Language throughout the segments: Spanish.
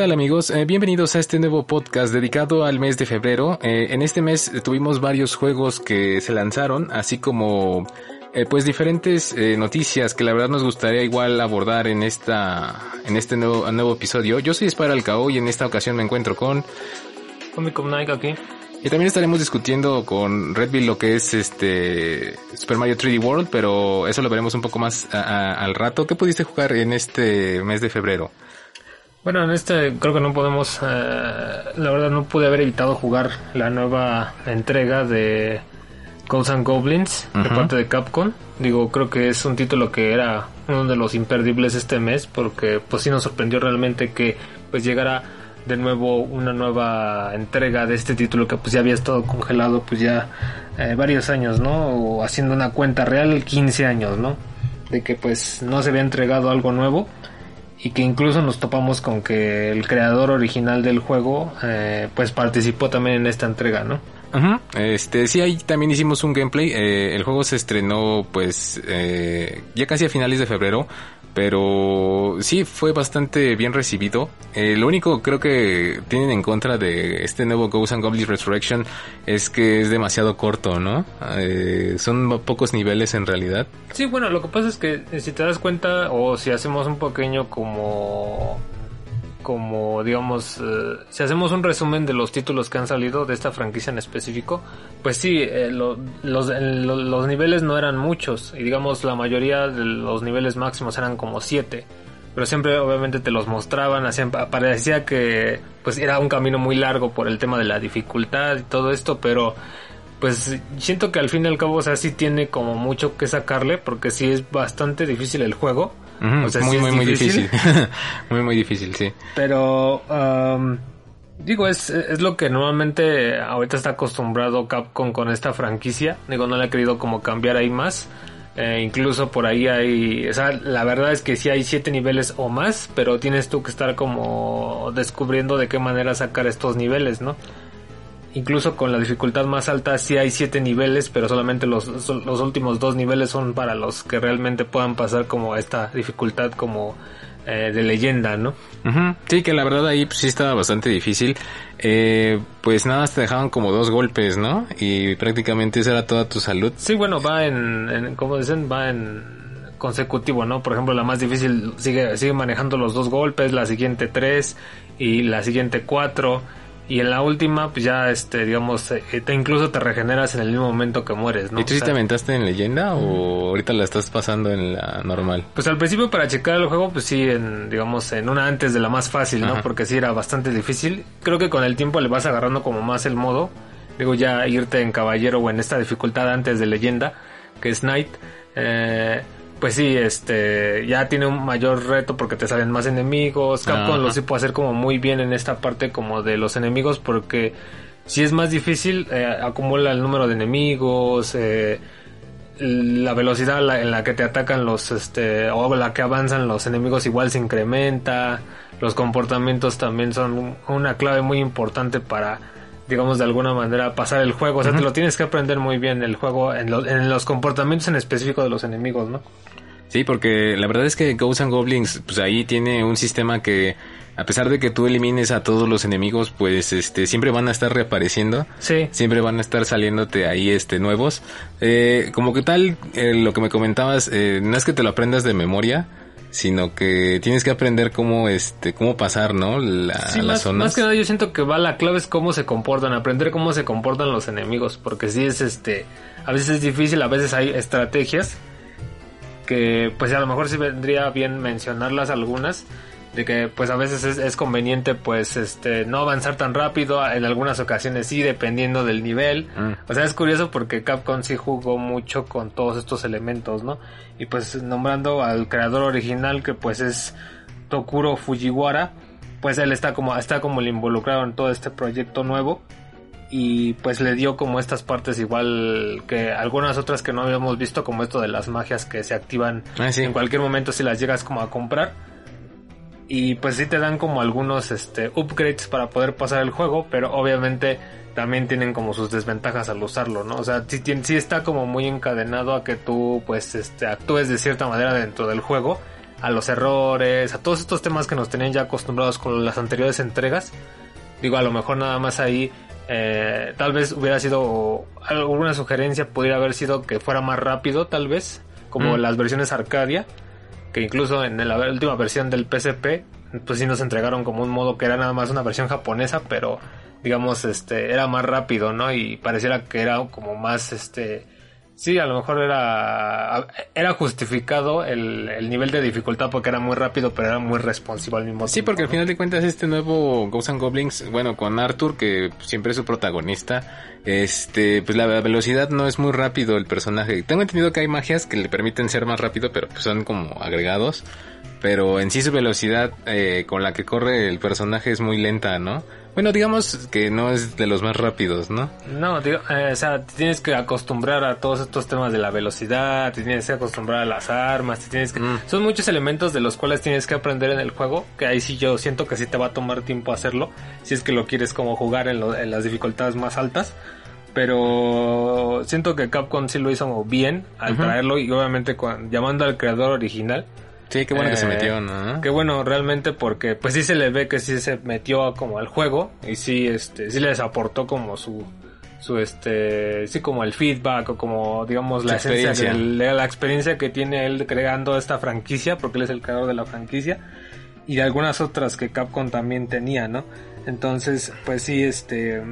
Tal amigos? Eh, bienvenidos a este nuevo podcast dedicado al mes de febrero. Eh, en este mes tuvimos varios juegos que se lanzaron, así como eh, pues diferentes noticias que la verdad nos gustaría igual abordar en esta en este nuevo, nuevo episodio. Yo soy Spiral Alcao y en esta ocasión me encuentro con Comic Nike aquí. Y también estaremos discutiendo con Redville lo que es este Super Mario 3D World, pero eso lo veremos un poco más al rato. ¿Qué pudiste jugar en este mes de febrero? Bueno, en este creo que no podemos, eh, la verdad no pude haber evitado jugar la nueva entrega de Ghosts and Goblins de parte de Capcom. Digo, creo que es un título que era uno de los imperdibles este mes porque pues sí nos sorprendió realmente que pues llegara de nuevo una nueva entrega de este título que pues ya había estado congelado pues ya eh, varios años, ¿no? O haciendo una cuenta real 15 años, ¿no? De que pues no se había entregado algo nuevo y que incluso nos topamos con que el creador original del juego eh, pues participó también en esta entrega, ¿no? Este, sí, ahí también hicimos un gameplay. Eh, el juego se estrenó, pues, eh, ya casi a finales de febrero. Pero sí, fue bastante bien recibido. Eh, lo único creo que tienen en contra de este nuevo Ghosts and Goblins Resurrection es que es demasiado corto, ¿no? Eh, son pocos niveles en realidad. Sí, bueno, lo que pasa es que si te das cuenta o si hacemos un pequeño como como digamos, eh, si hacemos un resumen de los títulos que han salido de esta franquicia en específico, pues sí, eh, los, los niveles no eran muchos y digamos la mayoría de los niveles máximos eran como 7 pero siempre obviamente te los mostraban, hacían, parecía que pues era un camino muy largo por el tema de la dificultad y todo esto, pero pues siento que al fin y al cabo, o sea, sí tiene como mucho que sacarle, porque sí es bastante difícil el juego. O sea, muy, muy, muy difícil. muy, muy difícil, sí. Pero, digo, es, es lo que normalmente ahorita está acostumbrado Capcom con esta franquicia. Digo, no le ha querido como cambiar ahí más. Eh, incluso por ahí hay, o sea, la verdad es que sí hay siete niveles o más, pero tienes tú que estar como descubriendo de qué manera sacar estos niveles, ¿no? Incluso con la dificultad más alta sí hay siete niveles, pero solamente los, los últimos dos niveles son para los que realmente puedan pasar como esta dificultad como eh, de leyenda, ¿no? Sí, que la verdad ahí pues, sí estaba bastante difícil. Eh, pues nada, te dejaban como dos golpes, ¿no? Y prácticamente esa era toda tu salud. Sí, bueno, va en, en como dicen, va en consecutivo, ¿no? Por ejemplo, la más difícil sigue, sigue manejando los dos golpes, la siguiente tres y la siguiente cuatro y en la última, pues ya, este, digamos, eh, te incluso te regeneras en el mismo momento que mueres, ¿no? ¿Y tú sí te aventaste en leyenda o ahorita la estás pasando en la normal? Pues al principio para checar el juego, pues sí, en, digamos, en una antes de la más fácil, ¿no? Porque sí era bastante difícil. Creo que con el tiempo le vas agarrando como más el modo. Digo, ya irte en caballero o en esta dificultad antes de leyenda, que es Knight. Eh, pues sí, este, ya tiene un mayor reto porque te salen más enemigos. Capcom lo sí puede hacer como muy bien en esta parte como de los enemigos porque si es más difícil, eh, acumula el número de enemigos, eh, la velocidad en la que te atacan los, este, o la que avanzan los enemigos igual se incrementa. Los comportamientos también son una clave muy importante para digamos de alguna manera pasar el juego, o sea, te lo tienes que aprender muy bien el juego en, en los comportamientos en específico de los enemigos, ¿no? Sí, porque la verdad es que Ghosts and Goblins, pues ahí tiene un sistema que a pesar de que tú elimines a todos los enemigos, pues este siempre van a estar reapareciendo. Sí. Siempre van a estar saliéndote ahí este nuevos. Eh, como que tal, eh, lo que me comentabas, eh, no es que te lo aprendas de memoria, sino que tienes que aprender cómo este cómo pasar, ¿no? La, sí, las más, zonas. más que nada yo siento que va la clave es cómo se comportan, aprender cómo se comportan los enemigos, porque sí es este, a veces es difícil, a veces hay estrategias que pues a lo mejor sí vendría bien mencionarlas algunas de que pues a veces es, es, conveniente pues este no avanzar tan rápido en algunas ocasiones sí dependiendo del nivel. Mm. o sea es curioso porque Capcom sí jugó mucho con todos estos elementos no y pues nombrando al creador original que pues es Tokuro Fujiwara pues él está como está como el involucrado en todo este proyecto nuevo y pues le dio como estas partes igual que algunas otras que no habíamos visto como esto de las magias que se activan ah, sí. en cualquier momento si las llegas como a comprar. Y pues sí te dan como algunos este upgrades para poder pasar el juego pero obviamente también tienen como sus desventajas al usarlo no o sea sí, sí está como muy encadenado a que tú pues este actúes de cierta manera dentro del juego a los errores a todos estos temas que nos tenían ya acostumbrados con las anteriores entregas. Digo a lo mejor nada más ahí eh, tal vez hubiera sido alguna sugerencia podría haber sido que fuera más rápido tal vez como mm. las versiones Arcadia que incluso en la última versión del PSP pues sí nos entregaron como un modo que era nada más una versión japonesa pero digamos este era más rápido no y pareciera que era como más este sí a lo mejor era era justificado el, el nivel de dificultad porque era muy rápido pero era muy responsivo al mismo tiempo sí porque al final de cuentas este nuevo Ghosts and Goblins bueno con Arthur que siempre es su protagonista este pues la velocidad no es muy rápido el personaje. Tengo entendido que hay magias que le permiten ser más rápido pero pues son como agregados pero en sí su velocidad eh, con la que corre el personaje es muy lenta no bueno, digamos que no es de los más rápidos, ¿no? No, digo, eh, o sea, te tienes que acostumbrar a todos estos temas de la velocidad, te tienes que acostumbrar a las armas, te tienes que... Mm. Son muchos elementos de los cuales tienes que aprender en el juego, que ahí sí yo siento que sí te va a tomar tiempo hacerlo, si es que lo quieres como jugar en, lo, en las dificultades más altas. Pero siento que Capcom sí lo hizo bien al uh -huh. traerlo y obviamente con, llamando al creador original, Sí, qué bueno eh, que se metió, ¿no? Qué bueno realmente porque pues sí se le ve que sí se metió como al juego y sí este sí les aportó como su su este sí como el feedback o como digamos la, la esencia la experiencia que tiene él creando esta franquicia porque él es el creador de la franquicia y de algunas otras que Capcom también tenía, ¿no? Entonces, pues sí este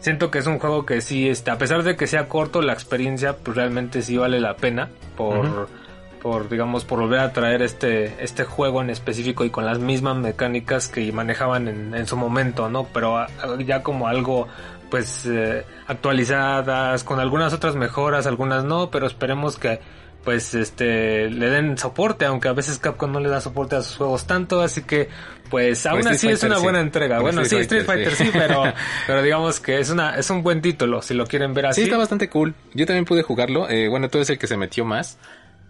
siento que es un juego que sí este a pesar de que sea corto la experiencia pues realmente sí vale la pena por uh -huh por digamos por volver a traer este este juego en específico y con las mismas mecánicas que manejaban en, en su momento no pero ya como algo pues eh, actualizadas con algunas otras mejoras algunas no pero esperemos que pues este le den soporte aunque a veces Capcom no le da soporte a sus juegos tanto así que pues aún así es una buena sí. entrega bueno, bueno sí Street Fighter sí, sí pero pero digamos que es una es un buen título si lo quieren ver así. sí está bastante cool. Yo también pude jugarlo. Eh, bueno tú eres el que se metió más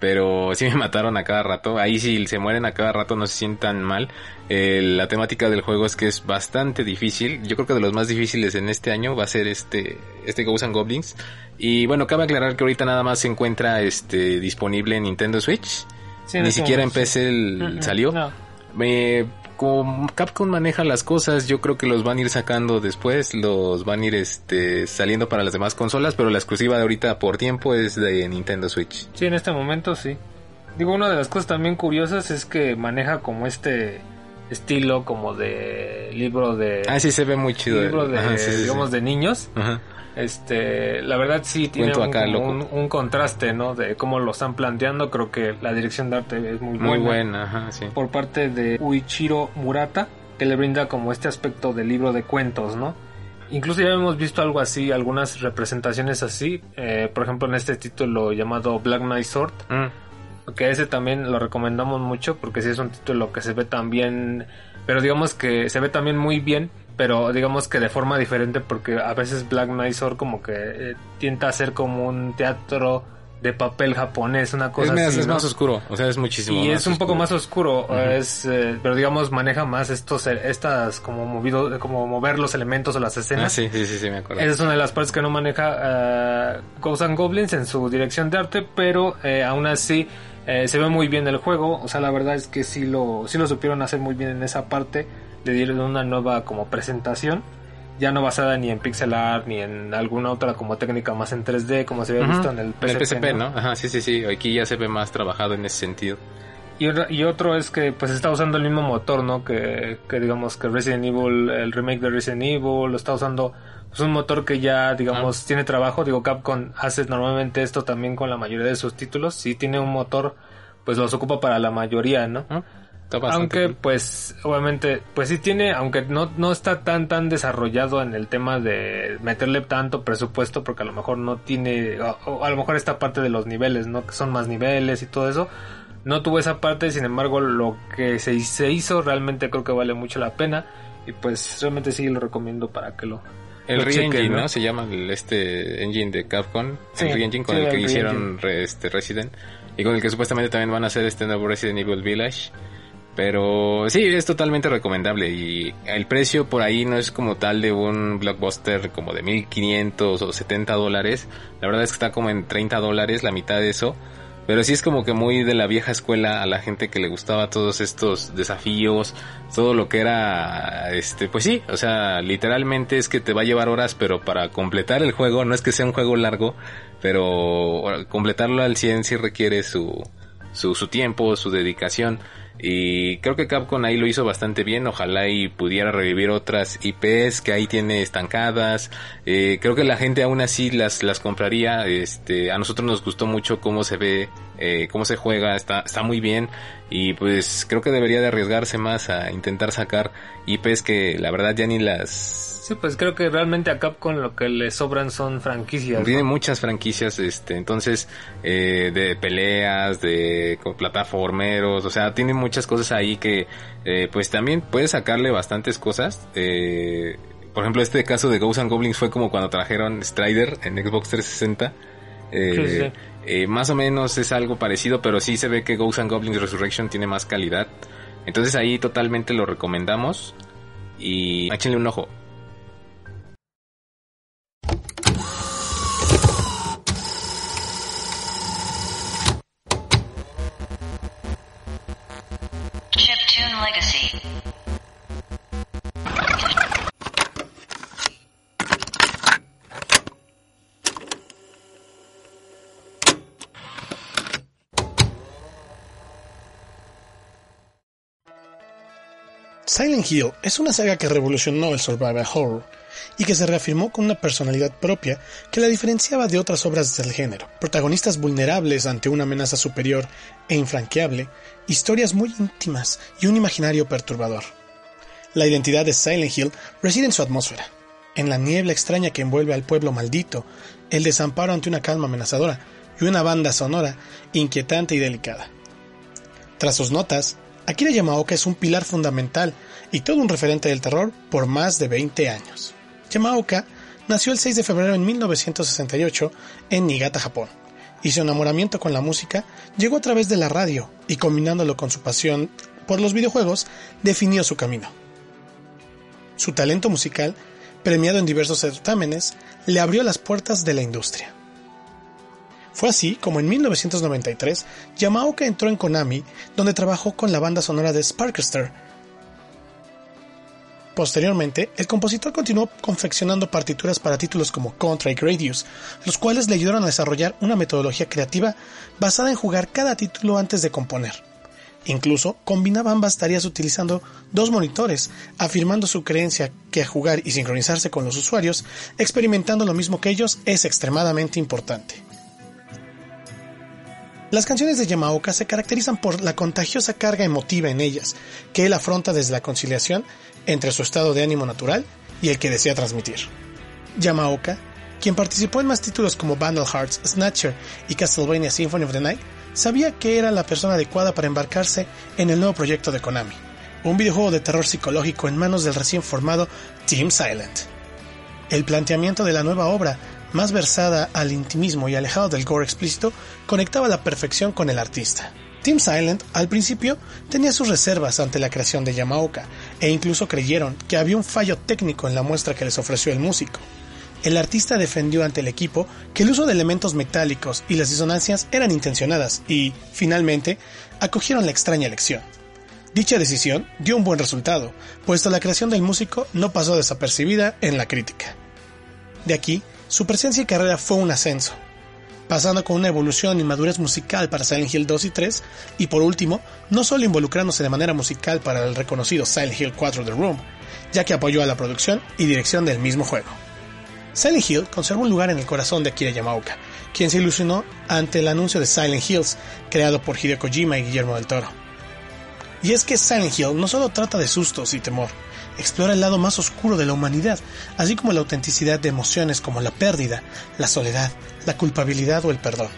pero sí me mataron a cada rato. Ahí si se mueren a cada rato no se sientan mal. Eh, la temática del juego es que es bastante difícil. Yo creo que de los más difíciles en este año va a ser este este Ghosts and Goblins. Y bueno, cabe aclarar que ahorita nada más se encuentra este disponible en Nintendo Switch. Sí, Ni siquiera en PC el, uh -huh. salió. No. Me como Capcom maneja las cosas, yo creo que los van a ir sacando después, los van a ir este, saliendo para las demás consolas, pero la exclusiva de ahorita por tiempo es de Nintendo Switch. Sí, en este momento sí. Digo, una de las cosas también curiosas es que maneja como este estilo como de libro de... Ah, sí, se ve muy chido. Libro de, Ajá, sí, sí, digamos, sí. de niños. Ajá este la verdad sí tiene un, acá, un, un, contraste no de cómo lo están planteando creo que la dirección de arte es muy, muy buena, buena ajá, sí. por parte de Uichiro Murata que le brinda como este aspecto de libro de cuentos no incluso ya hemos visto algo así algunas representaciones así eh, por ejemplo en este título llamado Black Knight Sword mm. que ese también lo recomendamos mucho porque sí es un título que se ve también pero digamos que se ve también muy bien pero digamos que de forma diferente porque a veces Black Sword como que eh, tienta a ser como un teatro de papel japonés, una cosa es más, así. Es ¿no? más oscuro, o sea, es muchísimo y más es un oscuro. poco más oscuro, uh -huh. es, eh, pero digamos maneja más estos, estas como movido, como mover los elementos o las escenas. Ah, sí, sí, sí, sí, me acuerdo. Esa es una de las partes que no maneja uh, Ghosts and Goblins en su dirección de arte, pero eh, aún así eh, se ve muy bien el juego, o sea, la verdad es que sí lo, sí lo supieron hacer muy bien en esa parte le dieron una nueva como presentación ya no basada ni en pixel art ni en alguna otra como técnica más en 3D como se había uh -huh. visto en el PSP, en el PSP ¿no? ¿no? Ajá, sí, sí, sí, aquí ya se ve más trabajado en ese sentido. Y, y otro es que pues está usando el mismo motor, ¿no? Que, que digamos que Resident Evil, el remake de Resident Evil, lo está usando pues, un motor que ya digamos tiene trabajo. Digo, Capcom hace normalmente esto también con la mayoría de sus títulos. Si tiene un motor, pues los ocupa para la mayoría, ¿no? Aunque pues obviamente pues sí tiene, aunque no, no está tan tan desarrollado en el tema de meterle tanto presupuesto porque a lo mejor no tiene, o, a lo mejor esta parte de los niveles, ¿no? Que son más niveles y todo eso. No tuvo esa parte, sin embargo lo que se, se hizo realmente creo que vale mucho la pena y pues realmente sí lo recomiendo para que lo... El Re-Engine, ¿no? Se llama el, este engine de Capcom, el Re-Engine con el que hicieron este Resident y con el que supuestamente también van a hacer este nuevo Resident Evil Village. Pero sí, es totalmente recomendable y el precio por ahí no es como tal de un blockbuster como de 1500 o 70 dólares. La verdad es que está como en 30 dólares, la mitad de eso. Pero sí es como que muy de la vieja escuela a la gente que le gustaba todos estos desafíos, todo lo que era, este, pues sí, o sea, literalmente es que te va a llevar horas, pero para completar el juego, no es que sea un juego largo, pero completarlo al 100 sí requiere su, su, su tiempo, su dedicación. Y creo que Capcom ahí lo hizo bastante bien. Ojalá y pudiera revivir otras IPs que ahí tiene estancadas. Eh, creo que la gente aún así las, las compraría. Este, a nosotros nos gustó mucho cómo se ve, eh, cómo se juega. Está, está muy bien. Y pues creo que debería de arriesgarse más a intentar sacar IPs que la verdad ya ni las Sí, pues creo que realmente a Capcom lo que le sobran son franquicias. Tiene muchas franquicias, este, entonces, eh, de peleas, de plataformeros, o sea, tiene muchas cosas ahí que, eh, pues también puede sacarle bastantes cosas. Eh, por ejemplo, este caso de Ghosts and Goblins fue como cuando trajeron Strider en Xbox 360. Eh, eh, más o menos es algo parecido, pero sí se ve que Ghosts and Goblins Resurrection tiene más calidad. Entonces ahí totalmente lo recomendamos y échenle un ojo. Silent Hill es una saga que revolucionó el survival horror y que se reafirmó con una personalidad propia que la diferenciaba de otras obras del género. Protagonistas vulnerables ante una amenaza superior e infranqueable, historias muy íntimas y un imaginario perturbador. La identidad de Silent Hill reside en su atmósfera, en la niebla extraña que envuelve al pueblo maldito, el desamparo ante una calma amenazadora y una banda sonora inquietante y delicada. Tras sus notas, Akira Yamaoka es un pilar fundamental y todo un referente del terror por más de 20 años. Yamaoka nació el 6 de febrero de 1968 en Niigata, Japón, y su enamoramiento con la música llegó a través de la radio y combinándolo con su pasión por los videojuegos definió su camino. Su talento musical, premiado en diversos certámenes, le abrió las puertas de la industria. Fue así como en 1993 Yamaoka entró en Konami, donde trabajó con la banda sonora de Sparkster. Posteriormente, el compositor continuó confeccionando partituras para títulos como Contra y Gradius, los cuales le ayudaron a desarrollar una metodología creativa basada en jugar cada título antes de componer. Incluso combinaba ambas tareas utilizando dos monitores, afirmando su creencia que jugar y sincronizarse con los usuarios, experimentando lo mismo que ellos, es extremadamente importante. Las canciones de Yamaoka se caracterizan por la contagiosa carga emotiva en ellas, que él afronta desde la conciliación entre su estado de ánimo natural y el que desea transmitir. Yamaoka, quien participó en más títulos como Vandal Hearts, Snatcher y Castlevania Symphony of the Night, sabía que era la persona adecuada para embarcarse en el nuevo proyecto de Konami, un videojuego de terror psicológico en manos del recién formado Team Silent. El planteamiento de la nueva obra más versada al intimismo y alejado del gore explícito, conectaba la perfección con el artista. Team Silent al principio tenía sus reservas ante la creación de Yamaoka e incluso creyeron que había un fallo técnico en la muestra que les ofreció el músico. El artista defendió ante el equipo que el uso de elementos metálicos y las disonancias eran intencionadas y, finalmente, acogieron la extraña elección. Dicha decisión dio un buen resultado, puesto la creación del músico no pasó desapercibida en la crítica. De aquí su presencia y carrera fue un ascenso. pasando con una evolución y madurez musical para Silent Hill 2 y 3, y por último, no solo involucrándose de manera musical para el reconocido Silent Hill 4 The Room, ya que apoyó a la producción y dirección del mismo juego. Silent Hill conserva un lugar en el corazón de Akira Yamaoka, quien se ilusionó ante el anuncio de Silent Hills, creado por Hideo Kojima y Guillermo del Toro. Y es que Silent Hill no solo trata de sustos y temor, explora el lado más oscuro de la humanidad, así como la autenticidad de emociones como la pérdida, la soledad, la culpabilidad o el perdón.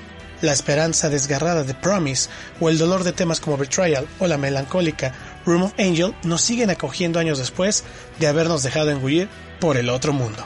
La esperanza desgarrada de Promise o el dolor de temas como Betrayal o la melancólica Room of Angel nos siguen acogiendo años después de habernos dejado engullir por el otro mundo.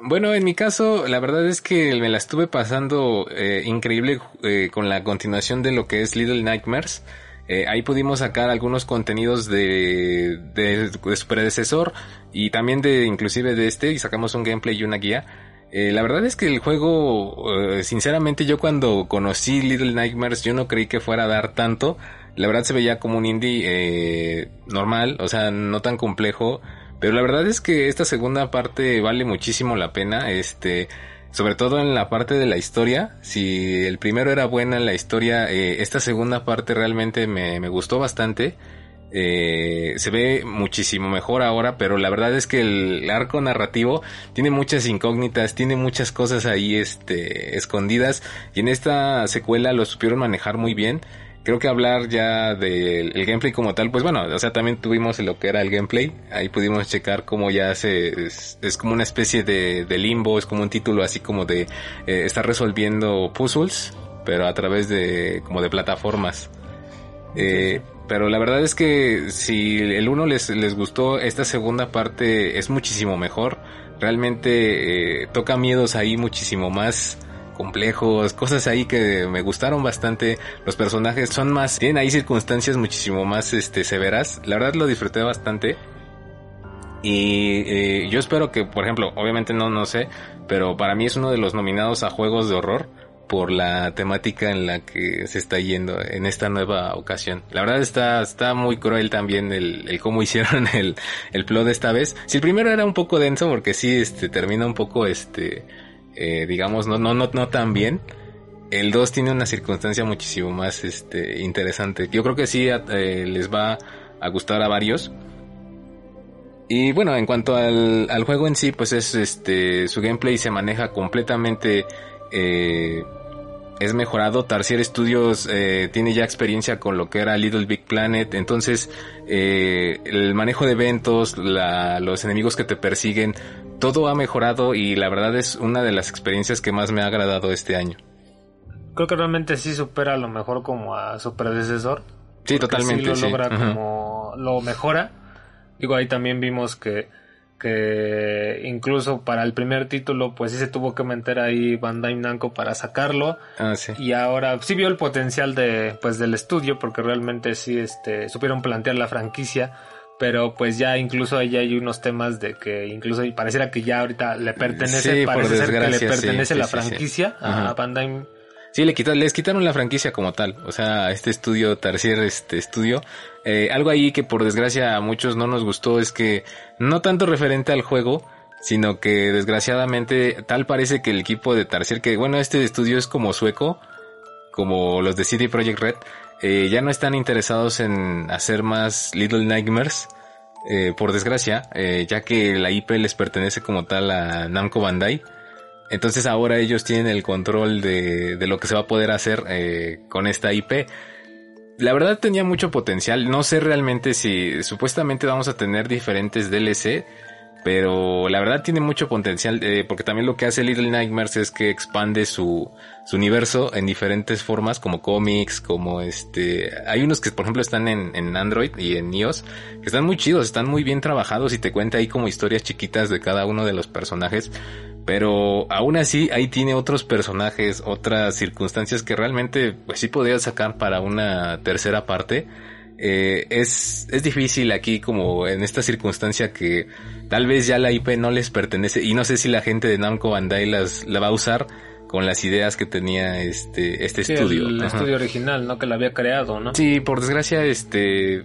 Bueno, en mi caso, la verdad es que me la estuve pasando eh, increíble eh, con la continuación de lo que es Little Nightmares. Eh, ahí pudimos sacar algunos contenidos de, de, su predecesor y también de inclusive de este y sacamos un gameplay y una guía. Eh, la verdad es que el juego, eh, sinceramente yo cuando conocí Little Nightmares yo no creí que fuera a dar tanto. La verdad se veía como un indie eh, normal, o sea, no tan complejo. Pero la verdad es que esta segunda parte vale muchísimo la pena. Este, sobre todo en la parte de la historia. Si el primero era buena en la historia, eh, esta segunda parte realmente me, me gustó bastante. Eh, se ve muchísimo mejor ahora, pero la verdad es que el arco narrativo tiene muchas incógnitas, tiene muchas cosas ahí este, escondidas y en esta secuela lo supieron manejar muy bien. Creo que hablar ya del gameplay como tal, pues bueno, o sea, también tuvimos lo que era el gameplay, ahí pudimos checar cómo ya se, es, es como una especie de, de, limbo, es como un título así como de eh, estar resolviendo puzzles, pero a través de, como de plataformas. Eh, pero la verdad es que si el uno les, les gustó, esta segunda parte es muchísimo mejor. Realmente eh, toca miedos ahí muchísimo más complejos, cosas ahí que me gustaron bastante. Los personajes son más, tienen ahí circunstancias muchísimo más este, severas. La verdad lo disfruté bastante. Y eh, yo espero que, por ejemplo, obviamente no, no sé, pero para mí es uno de los nominados a juegos de horror por la temática en la que se está yendo en esta nueva ocasión. La verdad está, está muy cruel también el, cómo hicieron el, el plot esta vez. Si el primero era un poco denso porque sí, este, termina un poco, este, eh, digamos, no, no, no, no tan bien. El 2 tiene una circunstancia muchísimo más, este, interesante. Yo creo que sí, eh, les va a gustar a varios. Y bueno, en cuanto al, al juego en sí, pues es, este, su gameplay se maneja completamente, eh, es mejorado. Tarsier Studios tiene ya experiencia con lo que era Little Big Planet. Entonces, el manejo de eventos, los enemigos que te persiguen, todo ha mejorado y la verdad es una de las experiencias que más me ha agradado este año. Creo que realmente sí supera a lo mejor como a su predecesor. Sí, totalmente. Sí lo sí. logra como lo mejora. Digo, ahí también vimos que que incluso para el primer título pues sí se tuvo que meter ahí Bandai Namco para sacarlo Ah, sí. y ahora sí vio el potencial de pues del estudio porque realmente sí este supieron plantear la franquicia pero pues ya incluso ahí hay unos temas de que incluso pareciera que ya ahorita le pertenece Sí, parece ser que le pertenece sí, la sí, franquicia a Bandai Sí, le quita- les quitaron la franquicia como tal. O sea, este estudio, Tarsier, este estudio. Eh, algo ahí que por desgracia a muchos no nos gustó es que no tanto referente al juego, sino que desgraciadamente tal parece que el equipo de Tarsier, que bueno, este estudio es como sueco, como los de CD Projekt Red, eh, ya no están interesados en hacer más Little Nightmares. eh, por desgracia, eh, ya que la IP les pertenece como tal a Namco Bandai. Entonces ahora ellos tienen el control de, de lo que se va a poder hacer con esta IP. La verdad tenía mucho potencial. No sé realmente si supuestamente vamos a tener diferentes DLC. Pero la verdad tiene mucho potencial. eh, porque también lo que hace Little Nightmares es que expande su, su universo en diferentes formas. Como cómics, como este... Hay unos que por ejemplo están en, en Android y en iOS. Que están muy chidos, están muy bien trabajados. Y te cuenta ahí como historias chiquitas de cada uno de los personajes. Pero aún así, ahí tiene otros personajes, otras circunstancias que realmente, pues sí podría sacar para una tercera parte. Eh, es, es difícil aquí como en esta circunstancia que tal vez ya la IP no les pertenece y no sé si la gente de Namco Bandai las, la va a usar con las ideas que tenía este, este Sí, estudio. el Ajá. estudio original no que lo había creado no Sí, por desgracia, este.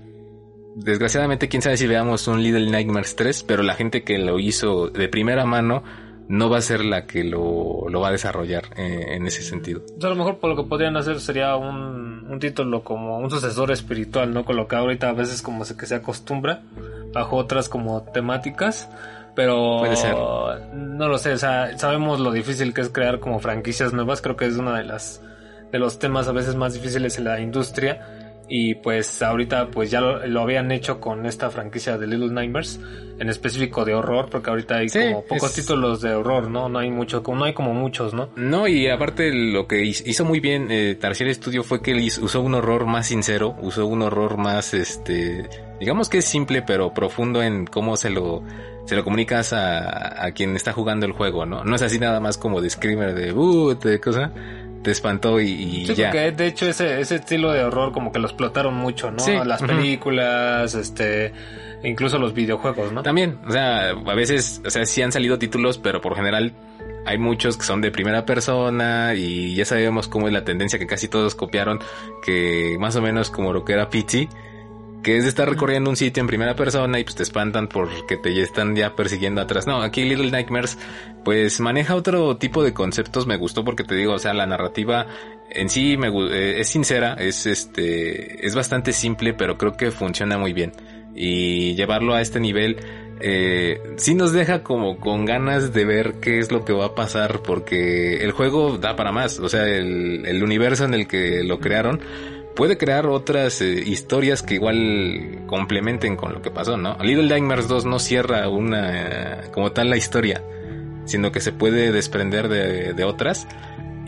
Desgraciadamente, quién sabe si veamos un Little Nightmares 3, pero la gente que lo hizo de primera mano no va a ser la que lo, lo va a desarrollar eh, en ese sentido. Entonces, a lo mejor por lo que podrían hacer sería un, un título como un sucesor espiritual, ¿no? Con lo que ahorita a veces como se, que se acostumbra bajo otras como temáticas. Pero Puede ser. no lo sé, o sea, sabemos lo difícil que es crear como franquicias nuevas, creo que es una de las de los temas a veces más difíciles en la industria y pues ahorita pues ya lo, lo habían hecho con esta franquicia de Little Nightmares en específico de horror porque ahorita hay Sí, como pocos es- títulos de horror, ¿no? No hay mucho, como no hay como muchos, ¿no? No, y aparte lo que hiz- hizo muy bien eh, Tarsier Studio fue que él usó un horror más sincero, usó un horror más, este, digamos que es simple pero profundo en cómo se lo, se lo comunicas a, a quien está jugando el juego, ¿no? No es así nada más como de screamer de, uh, te, cosa, te espantó y, y Sí, ya. porque de hecho ese, ese estilo de horror como que lo explotaron mucho, ¿no? Sí, Las películas, este, incluso los videojuegos, ¿no? También, o sea, a veces, o sea, sí han salido títulos, pero por general hay muchos que son de primera persona y ya sabemos cómo es la tendencia que casi todos copiaron, que más o menos como lo que era Pity, que es de estar recorriendo un sitio en primera persona y pues te espantan porque te están ya persiguiendo atrás. No, aquí Little Nightmares pues maneja otro tipo de conceptos, me gustó porque te digo, o sea, la narrativa en sí me, eh, es sincera, es este, es bastante simple, pero creo que funciona muy bien. Y llevarlo a este nivel, eh, sí nos deja como con ganas de ver qué es lo que va a pasar, porque el juego da para más, o sea, el, el universo en el que lo crearon, puede crear otras eh, historias que igual complementen con lo que pasó, ¿no? Little Nightmares 2 no cierra una como tal la historia, sino que se puede desprender de, otras.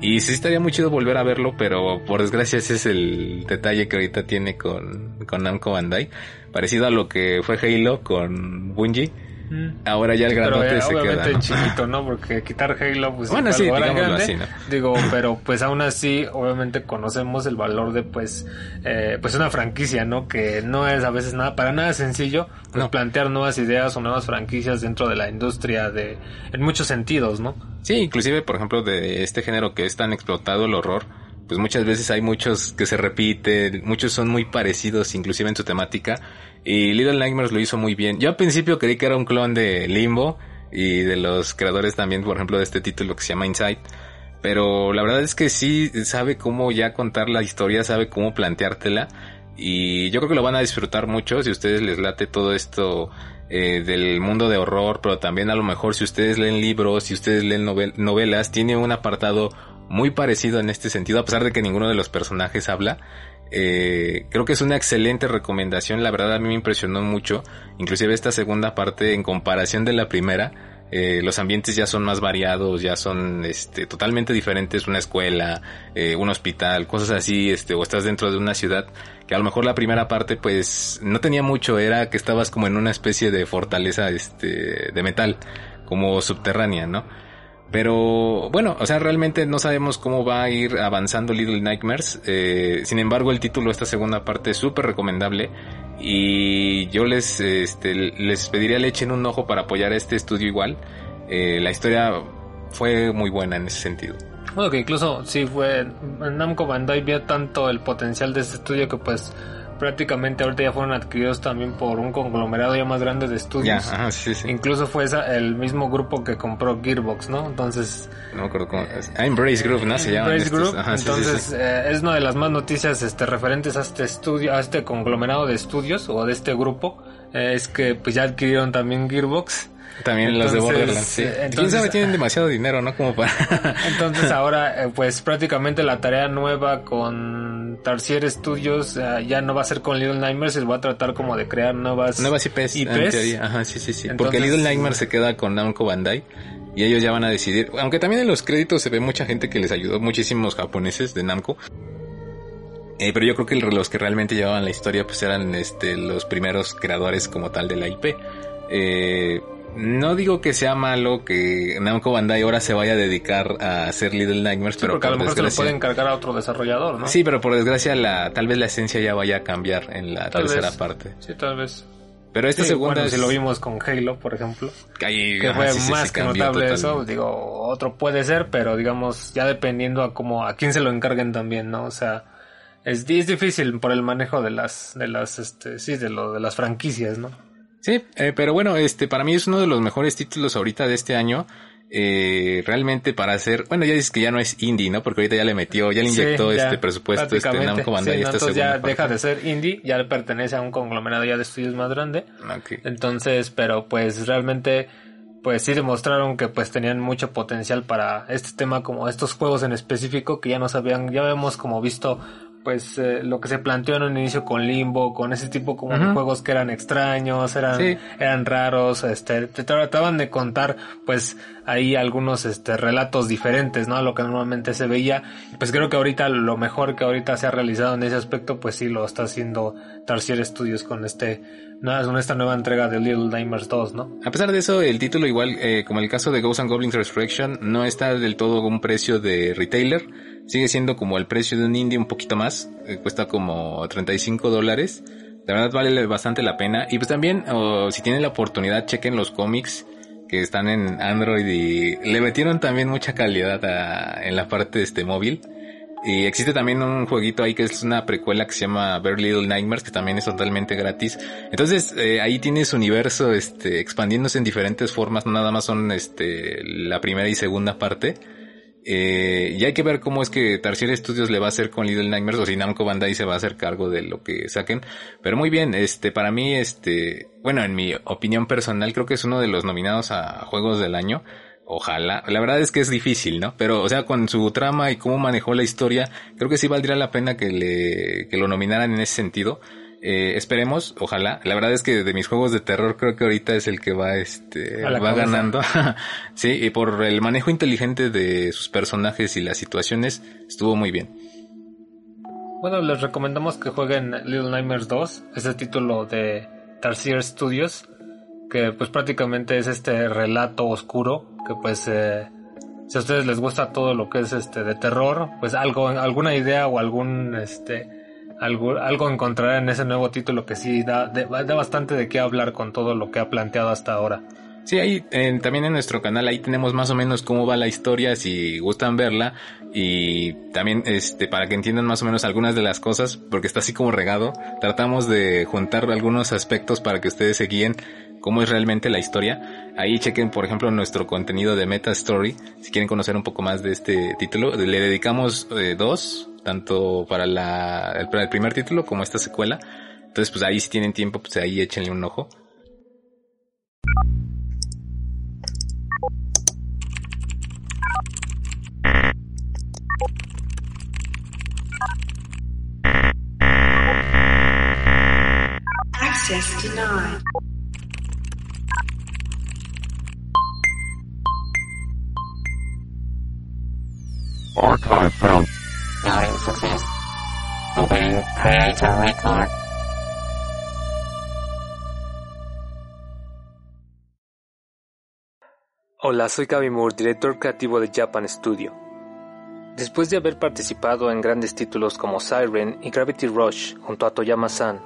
Y sí estaría muy chido volver a verlo, pero por desgracia ese es el detalle que ahorita tiene con, con Namco Bandai. Parecido a lo que fue Halo con Bungie. Ahora ya el grandote se obviamente queda. chiquito, ¿no? Porque quitar Halo, pues bueno, sí, grande, así, ¿no? Digo, pero pues aún así, obviamente conocemos el valor de pues, eh, pues una franquicia, ¿no? Que no es a veces nada, para nada sencillo, pues plantear nuevas ideas o nuevas franquicias dentro de la industria de, en muchos sentidos, ¿no? Sí, inclusive, por ejemplo, de este género que es tan explotado el horror, pues muchas veces hay muchos que se repiten, muchos son muy parecidos inclusive en su temática y Little Nightmares lo hizo muy bien. Yo al principio creí que era un clon de Limbo y de los creadores también, por ejemplo, de este título que se llama Inside. Pero la verdad es que sí sabe cómo ya contar la historia, sabe cómo planteártela. Y yo creo que lo van a disfrutar mucho si ustedes les late todo esto eh, del mundo de horror, pero también a lo mejor si ustedes leen libros, si ustedes leen novelas, tiene un apartado muy parecido en este sentido, a pesar de que ninguno de los personajes habla. Eh, creo que es una excelente recomendación, la verdad a mí me impresionó mucho, inclusive esta segunda parte en comparación de la primera, eh, los ambientes ya son más variados, ya son este, totalmente diferentes, una escuela, eh, un hospital, cosas así, este, o estás dentro de una ciudad, que a lo mejor la primera parte pues no tenía mucho, era que estabas como en una especie de fortaleza este, de metal, como subterránea, ¿no? Pero bueno, o sea, realmente no sabemos cómo va a ir avanzando Little Nightmares. Eh, sin embargo, el título de esta segunda parte es súper recomendable. Y yo les, este, les pediría le echen un ojo para apoyar a este estudio igual. Eh, la historia fue muy buena en ese sentido. Bueno, que incluso sí fue. Namco Bandai vio tanto el potencial de este estudio que pues prácticamente ahorita ya fueron adquiridos también por un conglomerado ya más grande de estudios. Incluso fue esa, el mismo grupo que compró Gearbox, ¿no? Entonces... No me acuerdo cómo... Ah, Embrace Group, ¿no? Se llama. Embrace Group. entonces eh, es una de las más noticias este, referentes a este estudio, a este conglomerado de estudios o de este grupo. Eh, es que pues ya adquirieron también Gearbox. También los de Borderlands, sí. Eh, ¿Quién sabe? Tienen demasiado dinero, ¿no? Como para... entonces ahora, eh, pues prácticamente la tarea nueva con Tarsier Studios eh, ya no va a ser con Little Nightmares, se va a tratar como de crear nuevas... Nuevas IPs, IPs. Ajá, sí, sí, sí. Porque Little Nightmares se queda con Namco Bandai y ellos ya van a decidir. Aunque también en los créditos se ve mucha gente que les ayudó, muchísimos japoneses de Namco. pero yo creo que los que realmente llevaban la historia pues eran este los primeros creadores como tal de la IP. Eh, no digo que sea malo que Namco Bandai ahora se vaya a dedicar a hacer Little Nightmares, pero porque a lo mejor se lo puede encargar a otro desarrollador, ¿no? Sí, pero por desgracia la tal vez la esencia ya vaya a cambiar en la tercera parte. Sí, tal vez. Pero esta segunda bueno, si lo vimos con Halo, por ejemplo, que fue más que notable eso, digo, otro puede ser, pero digamos, ya dependiendo a cómo a quién se lo encarguen también, ¿no? O sea, es, es difícil por el manejo de las de las este sí, de lo de las franquicias, ¿no? Sí, eh, pero bueno, este para mí es uno de los mejores títulos ahorita de este año. Eh, realmente para hacer, bueno, ya dices que ya no es indie, ¿no? Porque ahorita ya le metió, ya le inyectó este presupuesto, este Namco Bandai, sí, entonces ya deja de ser indie, ya le pertenece a un conglomerado ya de estudios más grande. Entonces, pero pues realmente pues sí demostraron que pues tenían mucho potencial para este tema como estos juegos en específico que ya no sabían, ya hemos como visto pues eh, lo que se planteó en un inicio con Limbo, con ese tipo como de juegos que eran extraños, eran, eran raros, este, te trataban de contar pues ahí algunos este relatos diferentes, ¿no? A lo que normalmente se veía. Pues creo que ahorita lo mejor que ahorita se ha realizado en ese aspecto, pues sí lo está haciendo Tarsier Studios con este, con esta nueva entrega de Little Nightmares 2, ¿no? A pesar de eso, el título igual, eh, como el caso de Ghosts and Goblins Resurrection, no está del todo a un precio de retailer Sigue siendo como el precio de un indie un poquito más. Eh, cuesta como 35 dólares. La verdad vale bastante la pena. Y pues también, si tienen la oportunidad, chequen los cómics. que están en Android y le metieron también mucha calidad en la parte este móvil. Y existe también un jueguito ahí que es una precuela que se llama Very Little Nightmares, que también es totalmente gratis. Entonces, eh, ahí tienes universo, este, expandiéndose en diferentes formas, no nada más son, este, la primera y segunda parte. Eh, y hay que ver cómo es que Tarsier Studios le va a hacer con Little Nightmares o si Namco Bandai se va a hacer cargo de lo que saquen. Pero muy bien, este, para mí, este, bueno, en mi opinión personal, creo que es uno de los nominados a juegos del año. Ojalá. La verdad es que es difícil, ¿no? Pero, o sea, con su trama y cómo manejó la historia, creo que sí valdría la pena que le, que lo nominaran en ese sentido. Eh, esperemos, ojalá. La verdad es que de mis juegos de terror creo que ahorita es el que va, este, va ganando. sí, y por el manejo inteligente de sus personajes y las situaciones, estuvo muy bien. Bueno, les recomendamos que jueguen Little Nightmares 2, ese título de Tarsier Studios que pues prácticamente es este relato oscuro que pues eh, si a ustedes les gusta todo lo que es este de terror pues algo alguna idea o algún este algo, algo encontrarán en ese nuevo título que sí da, da bastante de qué hablar con todo lo que ha planteado hasta ahora. Sí, ahí también en nuestro canal ahí tenemos más o menos cómo va la historia si gustan verla y también este para que entiendan más o menos algunas de las cosas porque está así como regado. Tratamos de juntar algunos aspectos para que ustedes se guíen cómo es realmente la historia. Ahí chequen, por ejemplo, nuestro contenido de Meta Story, si quieren conocer un poco más de este título. Le dedicamos eh, dos, tanto para, la, el, para el primer título como esta secuela. Entonces, pues ahí si tienen tiempo, pues ahí échenle un ojo. Access denied. Archive found. Hola, soy Kabi Moore, director creativo de Japan Studio. Después de haber participado en grandes títulos como Siren y Gravity Rush junto a Toyama-san,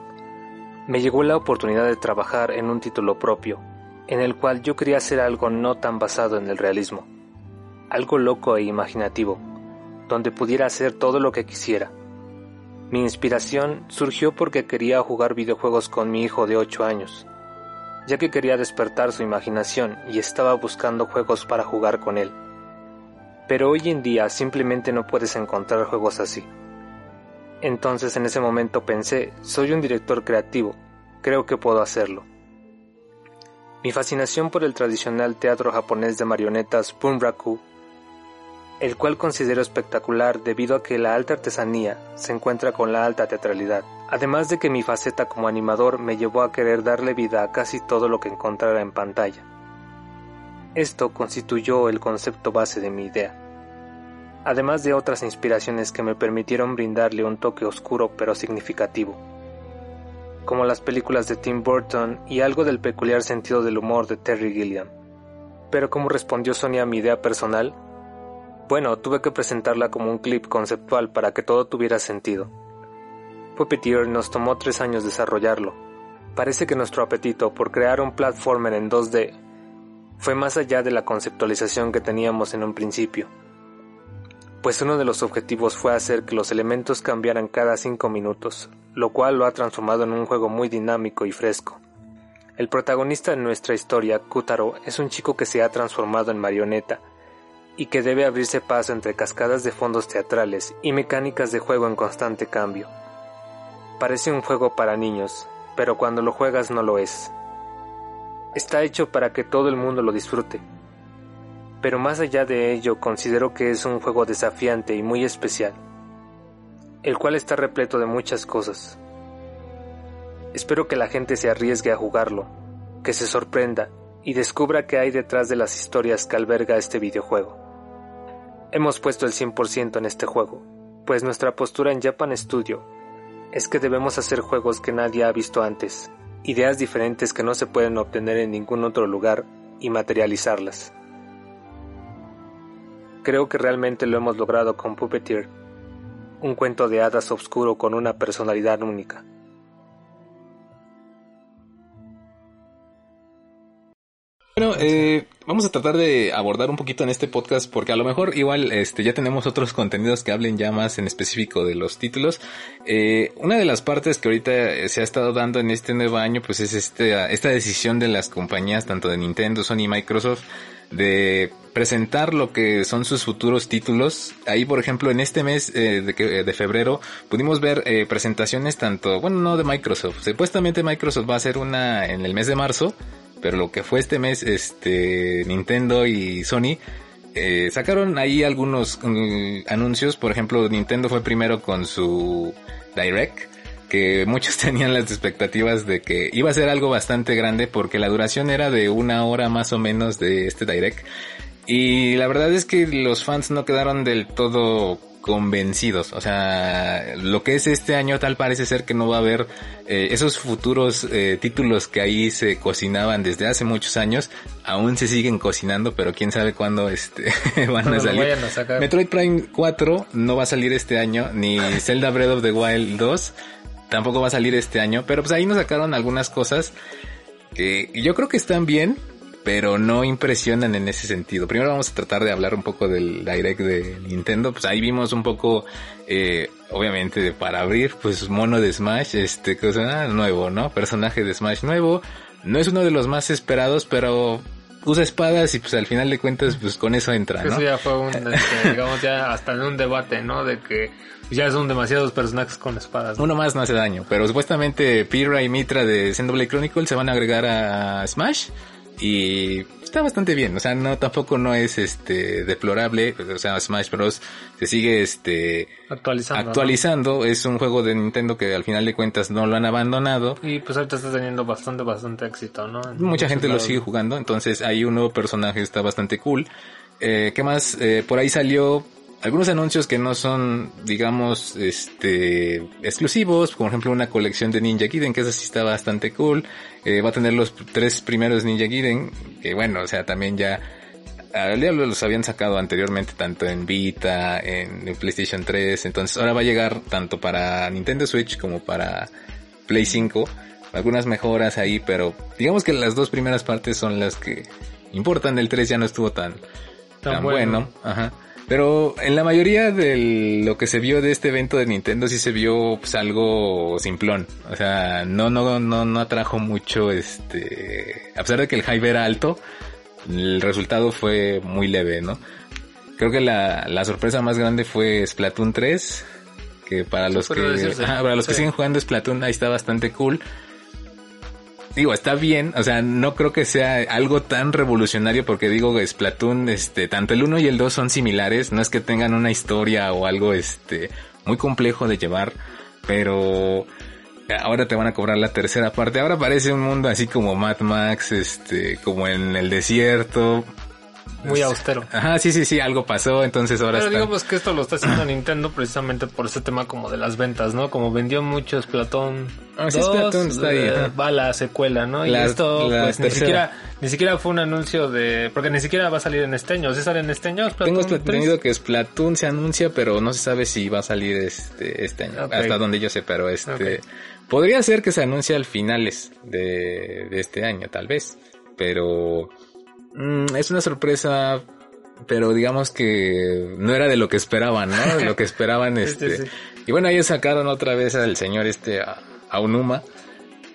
me llegó la oportunidad de trabajar en un título propio, en el cual yo quería hacer algo no tan basado en el realismo, algo loco e imaginativo, donde pudiera hacer todo lo que quisiera. Mi inspiración surgió porque quería jugar videojuegos con mi hijo de 8 años, ya que quería despertar su imaginación y estaba buscando juegos para jugar con él. Pero hoy en día simplemente no puedes encontrar juegos así. Entonces en ese momento pensé, soy un director creativo, creo que puedo hacerlo. Mi fascinación por el tradicional teatro japonés de marionetas Bunraku el cual considero espectacular debido a que la alta artesanía se encuentra con la alta teatralidad, además de que mi faceta como animador me llevó a querer darle vida a casi todo lo que encontrara en pantalla. Esto constituyó el concepto base de mi idea, además de otras inspiraciones que me permitieron brindarle un toque oscuro pero significativo, como las películas de Tim Burton y algo del peculiar sentido del humor de Terry Gilliam. Pero como respondió Sonia a mi idea personal, bueno, tuve que presentarla como un clip conceptual para que todo tuviera sentido. Puppeteer nos tomó tres años desarrollarlo. Parece que nuestro apetito por crear un platformer en 2D fue más allá de la conceptualización que teníamos en un principio, pues uno de los objetivos fue hacer que los elementos cambiaran cada cinco minutos, lo cual lo ha transformado en un juego muy dinámico y fresco. El protagonista de nuestra historia, Kutaro, es un chico que se ha transformado en marioneta, y que debe abrirse paso entre cascadas de fondos teatrales y mecánicas de juego en constante cambio. Parece un juego para niños, pero cuando lo juegas no lo es. Está hecho para que todo el mundo lo disfrute. Pero más allá de ello considero que es un juego desafiante y muy especial, el cual está repleto de muchas cosas. Espero que la gente se arriesgue a jugarlo, que se sorprenda y descubra qué hay detrás de las historias que alberga este videojuego. Hemos puesto el 100% en este juego, pues nuestra postura en Japan Studio es que debemos hacer juegos que nadie ha visto antes, ideas diferentes que no se pueden obtener en ningún otro lugar y materializarlas. Creo que realmente lo hemos logrado con Puppeteer, un cuento de hadas oscuro con una personalidad única. Bueno, eh, vamos a tratar de abordar un poquito en este podcast porque a lo mejor igual este ya tenemos otros contenidos que hablen ya más en específico de los títulos. Eh, una de las partes que ahorita se ha estado dando en este nuevo año pues es este, esta decisión de las compañías tanto de Nintendo, Sony y Microsoft de presentar lo que son sus futuros títulos. Ahí, por ejemplo, en este mes eh, de, de, febrero pudimos ver eh, presentaciones tanto, bueno, no de Microsoft. Supuestamente Microsoft va a hacer una en el mes de marzo pero lo que fue este mes, este, Nintendo y Sony, eh, sacaron ahí algunos mm, anuncios, por ejemplo, Nintendo fue primero con su Direct, que muchos tenían las expectativas de que iba a ser algo bastante grande porque la duración era de una hora más o menos de este Direct. Y la verdad es que los fans no quedaron del todo convencidos. O sea, lo que es este año tal parece ser que no va a haber eh, esos futuros eh, títulos que ahí se cocinaban desde hace muchos años. Aún se siguen cocinando, pero quién sabe cuándo este van a salir. Metroid Prime 4 no va a salir este año, ni Zelda Breath of the Wild 2 tampoco va a salir este año, pero pues ahí nos sacaron algunas cosas que yo creo que están bien, pero no impresionan en ese sentido. Primero vamos a tratar de hablar un poco del Direct de Nintendo. Pues ahí vimos un poco, eh, obviamente para abrir, pues mono de Smash, este cosa nuevo, ¿no? Personaje de Smash nuevo. No es uno de los más esperados, pero usa espadas y pues al final de cuentas pues con eso entra, ¿no? Eso ya fue un, este, digamos ya hasta en un debate, ¿no? De que ya son demasiados personajes con espadas. Uno más no hace daño, pero supuestamente Pyrrha y Mitra de Xenoblade Chronicle se van a agregar a Smash y está bastante bien, o sea, no tampoco no es este deplorable, o sea, Smash Bros se sigue este actualizando, actualizando, es un juego de Nintendo que al final de cuentas no lo han abandonado y pues ahorita está teniendo bastante bastante éxito, ¿no? Mucha gente lo sigue jugando, entonces hay un nuevo personaje está bastante cool. Eh, ¿Qué más? Eh, por ahí salió algunos anuncios que no son, digamos, este, exclusivos, por ejemplo una colección de Ninja Gaiden, que esa sí está bastante cool, eh, va a tener los tres primeros Ninja Gaiden, que bueno, o sea, también ya, ya los habían sacado anteriormente tanto en Vita, en, PlayStation 3, entonces ahora va a llegar tanto para Nintendo Switch como para Play 5, algunas mejoras ahí, pero digamos que las dos primeras partes son las que importan, el 3 ya no estuvo tan, tan, bueno. bueno. Ajá. Pero en la mayoría de lo que se vio de este evento de Nintendo sí se vio pues algo simplón. O sea, no, no, no, no atrajo mucho este, a pesar de que el hype era alto, el resultado fue muy leve, ¿no? Creo que la, la sorpresa más grande fue Splatoon 3, que para los que, para los que siguen jugando Splatoon ahí está bastante cool digo, está bien, o sea, no creo que sea algo tan revolucionario porque digo, Splatoon, este, tanto el 1 y el 2 son similares, no es que tengan una historia o algo, este, muy complejo de llevar, pero ahora te van a cobrar la tercera parte, ahora parece un mundo así como Mad Max, este, como en el desierto, muy austero. Ajá, sí, sí, sí, algo pasó, entonces ahora Pero digamos que esto lo está haciendo Nintendo precisamente por ese tema como de las ventas, ¿no? Como vendió muchos Platón ah, sí, Platón está ahí, eh, va la secuela, ¿no? y esto pues ni siquiera ni siquiera fue un anuncio de porque ni siquiera va a salir en este año, ¿sí sale en este año? Tengo entendido que Splatoon se anuncia, pero no se sabe si va a salir este este año, hasta donde yo sé, pero este podría ser que se anuncie al finales de, de este año, tal vez, pero Mm, es una sorpresa, pero digamos que no era de lo que esperaban, ¿no? De lo que esperaban, este. Y bueno, ellos sacaron otra vez al señor este, a, Unuma,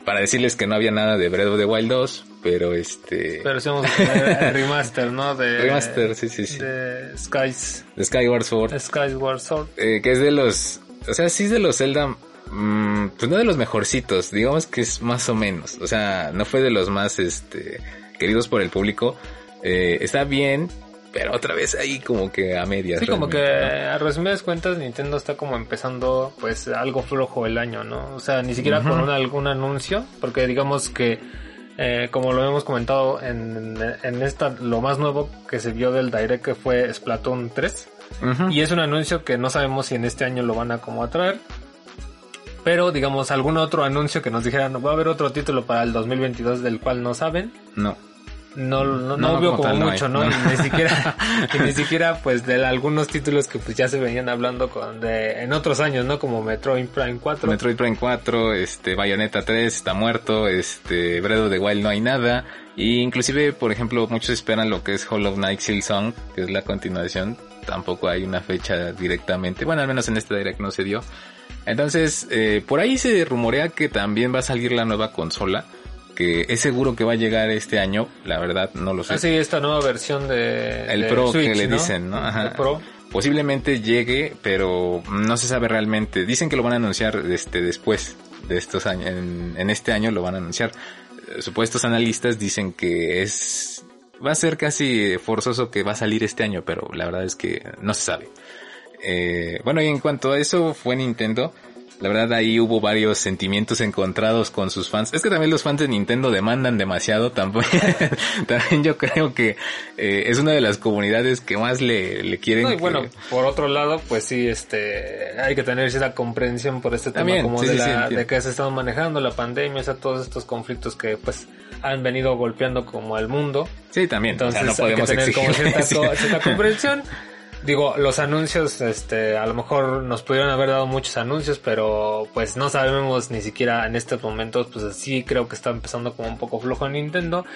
para decirles que no había nada de Breath of the Wild 2, pero este... Pero somos remaster, ¿no? De, remaster, sí, sí, sí. De Skies. De Skyward Sword. Skyward Sword. Eh, que es de los... O sea, sí es de los Zelda... Mm, pues no de los mejorcitos, digamos que es más o menos. O sea, no fue de los más, este queridos por el público, eh, está bien, pero otra vez ahí como que a medias. Sí, como que a resumidas cuentas Nintendo está como empezando pues algo flojo el año, ¿no? O sea, ni siquiera con algún anuncio, porque digamos que eh, como lo hemos comentado en, en esta, lo más nuevo que se vio del Direct que fue Splatoon 3. Y es un anuncio que no sabemos si en este año lo van a como atraer. Pero digamos, algún otro anuncio que nos dijeran, va a haber otro título para el 2022 del cual no saben. No. No, no, no, veo como, mucho, ¿no? ni siquiera, ni siquiera, pues, de algunos títulos que pues ya se venían hablando con, de, en otros años, ¿no? Como Metroid Prime 4. Metroid Prime 4, este, Bayonetta 3 está muerto, este, Bredo de Wild no hay nada, Y inclusive, por ejemplo, muchos esperan lo que es Hollow Knight Silksong, que es la continuación. Tampoco hay una fecha directamente. Bueno, al menos en este direct no se dio. Entonces, eh, por ahí se rumorea que también va a salir la nueva consola. Que es seguro que va a llegar este año. La verdad, no lo sé. Ah, sí, esta nueva versión de. El de Pro que Switch, le ¿no? dicen, ¿no? Ajá. El Pro. Posiblemente llegue, pero no se sabe realmente. Dicen que lo van a anunciar este después de estos años. En, en este año lo van a anunciar. Eh, Supuestos analistas dicen que es va a ser casi forzoso que va a salir este año, pero la verdad es que no se sabe. Eh, bueno, y en cuanto a eso fue Nintendo. La verdad ahí hubo varios sentimientos encontrados con sus fans. Es que también los fans de Nintendo demandan demasiado. También, también yo creo que eh, es una de las comunidades que más le, le quieren. No, y que- bueno, por otro lado, pues sí, este, hay que tener cierta comprensión por este tema También, como sí, de, sí, sí, la, entiendo. de que se están manejando la pandemia, o sea, todos estos conflictos que pues han venido golpeando como al mundo. sí, también. Entonces o sea, no hay que podemos tener como cierta, cierta comprensión. Digo, los anuncios, este, a lo mejor nos pudieron haber dado muchos anuncios, pero pues no sabemos ni siquiera en estos momentos, pues sí creo que está empezando como un poco flojo Nintendo.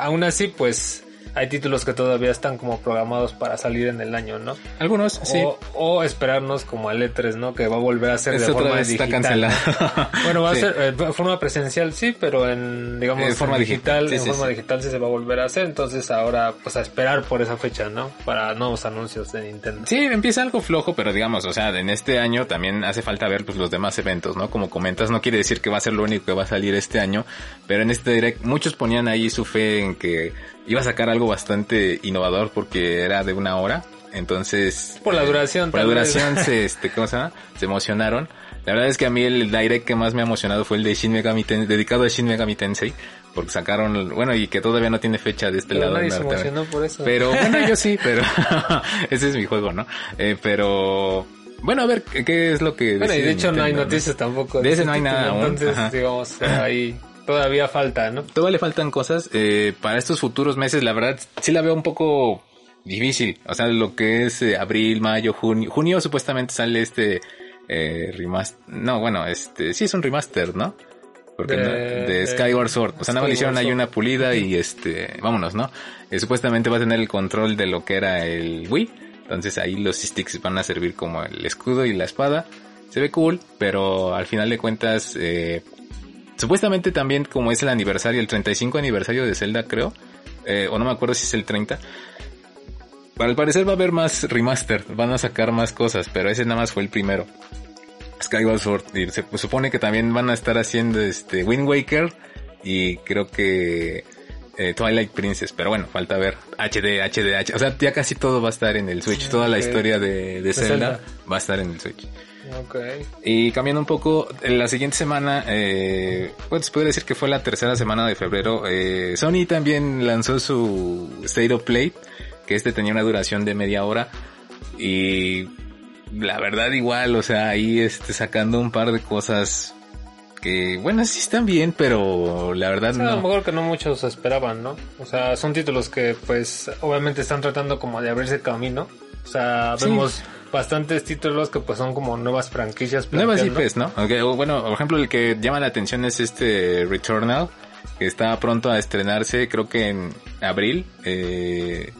Aún así, pues hay títulos que todavía están como programados para salir en el año, ¿no? Algunos, sí. O, esperarnos como al E3, ¿no? Que va a volver a ser Este de otra forma vez está digital. cancelado. Bueno, va Sí. a ser eh, de forma presencial, sí, pero en, digamos, En en forma digital, digital, sí, en sí, forma digital sí se va a volver a hacer. Entonces ahora, pues a esperar por esa fecha, ¿no? Para nuevos anuncios de Nintendo. Sí, empieza algo flojo, pero digamos, o sea, en este año también hace falta ver pues los demás eventos, ¿no? Como comentas, no quiere decir que va a ser lo único que va a salir este año, pero en este direct muchos ponían ahí su fe en que iba a sacar algo bastante innovador porque era de una hora, entonces Por la eh, duración, por la vez. duración se este ¿cómo se llama? Se emocionaron. La verdad es que a mí el direct que más me ha emocionado fue el de Shin Megami Tensei, dedicado a Shin Megami Tensei, porque sacaron, bueno, y que todavía no tiene fecha de este Pero lado. se emocionó por eso. Pero bueno, yo sí, pero ese es mi juego, ¿no? Eh, pero bueno, a ver, ¿qué, es lo que... Bueno, y de hecho no hay Nintendo, noticias tampoco. De ese ese no hay nada aún, Entonces, ajá. digamos, ahí todavía falta, ¿no? Todavía le faltan cosas. eh, para estos futuros meses, la verdad, sí la veo un poco difícil. O sea, lo que es eh, abril, mayo, junio. Junio supuestamente sale este eh, remaster. No, bueno, este sí es un remaster, ¿no? Porque De- no- de, de- Skyward Sword. O sea, nada más hicieron ahí una pulida y este, vámonos, ¿no? Eh, supuestamente va a tener el control de lo que era el Wii. Entonces ahí los sticks van a servir como el escudo y la espada. Se ve cool, pero al final de cuentas, eh, supuestamente también como es el aniversario, el 35 aniversario de Zelda, creo, eh, o no me acuerdo si es el 30. Al parecer va a haber más remaster, van a sacar más cosas, pero ese nada más fue el primero. Skyward Sword, y se pues, supone que también van a estar haciendo este Wind Waker y creo que eh, Twilight Princess, pero bueno, falta ver HD, HD, HD, o sea, ya casi todo va a estar en el Switch, toda la historia de, Zelda. va a estar en el Switch. Ok. Y cambiando un poco, en la siguiente semana, eh, pues puede decir que fue la tercera semana de febrero, eh, Sony también lanzó su State of Play, que este tenía una duración de media hora y la verdad igual, o sea, ahí este, sacando un par de cosas que, bueno, sí están bien, pero la verdad O sea, a lo no. mejor que no muchos esperaban, ¿no? O sea, son títulos que pues obviamente están tratando como de abrirse camino. O sea, Sí. vemos bastantes títulos que pues son como nuevas franquicias. Nuevas. IPs, ¿no? Bueno, por ejemplo, el que llama la atención es este Returnal, que está pronto a estrenarse, creo que en abril. Eh,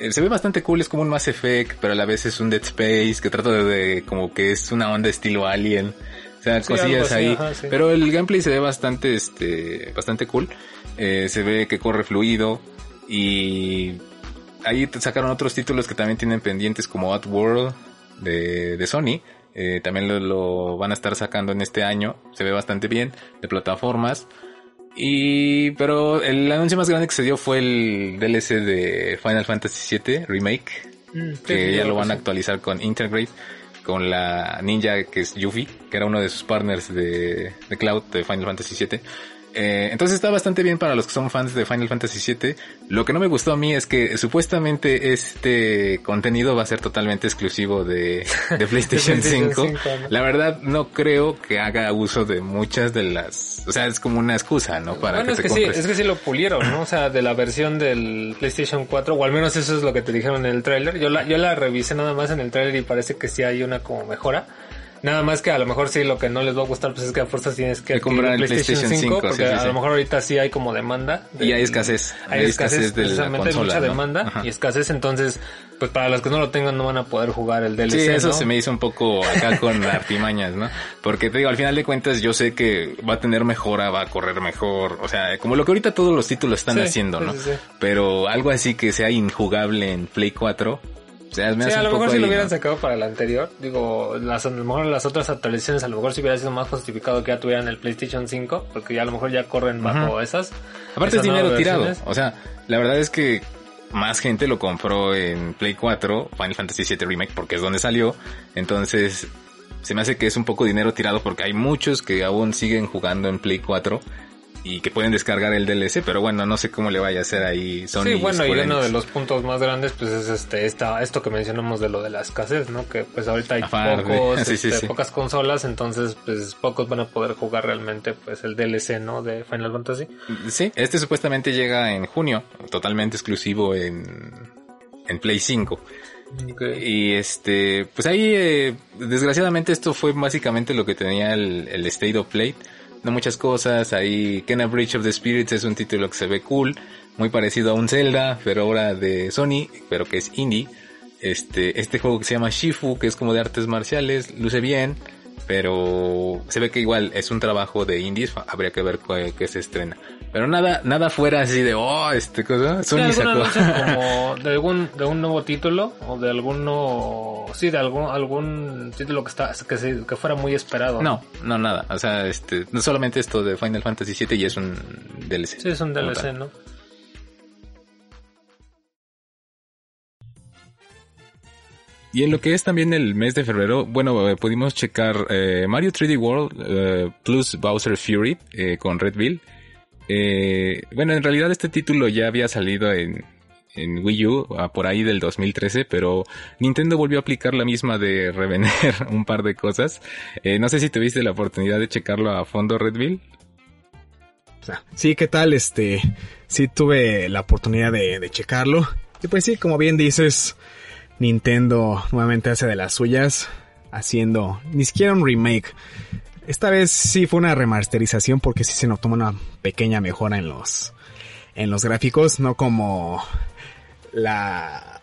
eh, se ve bastante cool, es como un Mass Effect, pero a la vez es un Dead Space, que trata de, de- como que es una onda estilo Alien. O sea, Sí, cosillas así, ahí. ajá, sí. Pero el gameplay se ve bastante, este, bastante cool. Eh, se ve que corre fluido y ahí sacaron otros títulos que también tienen pendientes como World de, de Sony. Eh, también lo, lo van a estar sacando en este año. Se ve bastante bien. De plataformas. Y, pero el anuncio más grande que se dio fue el DLC de Final Fantasy VII Remake. Mm, Que ya lo van a actualizar con Integrate. Con la ninja que es Yuffie. Que era uno de sus partners de, de Cloud de Final Fantasy VII. Eh, entonces está bastante bien para los que son fans de Final Fantasy VII. Lo que no me gustó a mí es que supuestamente este contenido va a ser totalmente exclusivo de, de PlayStation PlayStation 5. 5, ¿no? La verdad no creo que haga uso de muchas de las... O sea, es como una excusa, ¿no? Para bueno, que es te que sí, es que sí lo pulieron, ¿no? O sea, de la versión del PlayStation 4, o al menos eso es lo que te dijeron en el tráiler. Yo la, yo la revisé nada más en el tráiler y parece que sí hay una como mejora. Nada más que a lo mejor sí lo que no les va a gustar pues es que a fuerzas tienes que comprar el PlayStation 5, porque sí, sí, a sí. lo mejor ahorita sí hay como demanda. de- Y hay escasez. Hay escasez, de la precisamente hay consola, mucha ¿no? demanda Ajá. y escasez, entonces pues para los que no lo tengan no van a poder jugar el DLC, Sí, eso ¿no? se me hizo un poco acá con artimañas, ¿no? Porque te digo, al final de cuentas yo sé que va a tener mejora, va a correr mejor, o sea, como lo que ahorita todos los títulos están haciendo, ¿no? Pero algo así que sea injugable en Play 4, o sea, me Sí, a lo mejor si ahí, lo hubieran ¿no? sacado para el anterior, digo, las, a lo mejor las otras actualizaciones a lo mejor si hubiera sido más justificado que ya tuvieran el PlayStation 5, porque ya a lo mejor ya corren bajo esas. Aparte es dinero tirado. O sea, la verdad es que más gente lo compró en Play 4, Final Fantasy VII Remake, porque es donde salió. Entonces, se me hace que es un poco dinero tirado porque hay muchos que aún siguen jugando en Play 4 y que pueden descargar el DLC, pero bueno, no sé cómo le vaya a hacer ahí Sony. Sí, bueno, y uno de los puntos más grandes pues es este esta esto que mencionamos de lo de la escasez, ¿no? Que pues ahorita hay Aparte, pocos sí, este, sí. pocas consolas, entonces pues pocos van a poder jugar realmente pues el DLC, ¿no? de Final Fantasy. Sí, este supuestamente llega en junio, totalmente exclusivo en, en Play 5. Y este, pues ahí, eh, desgraciadamente esto fue básicamente lo que tenía el, el State of Play. No muchas cosas, ahí Kena Bridge of the Spirits es un título que se ve cool, muy parecido a un Zelda, pero ahora de Sony, pero que es indie. Este, este juego que se llama Shifu, que es como de artes marciales, luce bien, pero se ve que igual es un trabajo de indies, habría que ver qué, qué se estrena. Pero nada, nada fuera así de, oh, este cosa, Sí, Sony algún sacó. como de algún de un nuevo título o de alguno sí de algún algún título que está que, se- que fuera muy esperado. No, no, nada. O sea, este, no solamente esto de Final Fantasy VII y es un DLC. Sí, es un DLC. ¿no? Y en lo que es también el mes de febrero, bueno, eh, pudimos checar eh, Mario 3D World eh, plus Bowser Fury eh, con Red Bill. Eh, bueno, en realidad este título ya había salido en, Wii U ah, por ahí del 2013, pero Nintendo volvió a aplicar la misma de revender un par de cosas. Eh, no sé si tuviste la oportunidad de checarlo a fondo, Red Bill. O sea, sí, ¿qué tal? Este, sí tuve la oportunidad de checarlo. Y pues sí, como bien dices, Nintendo nuevamente hace de las suyas, haciendo ni siquiera un remake. Esta vez sí fue una remasterización porque sí se notó una pequeña mejora en los, en los gráficos, no como la,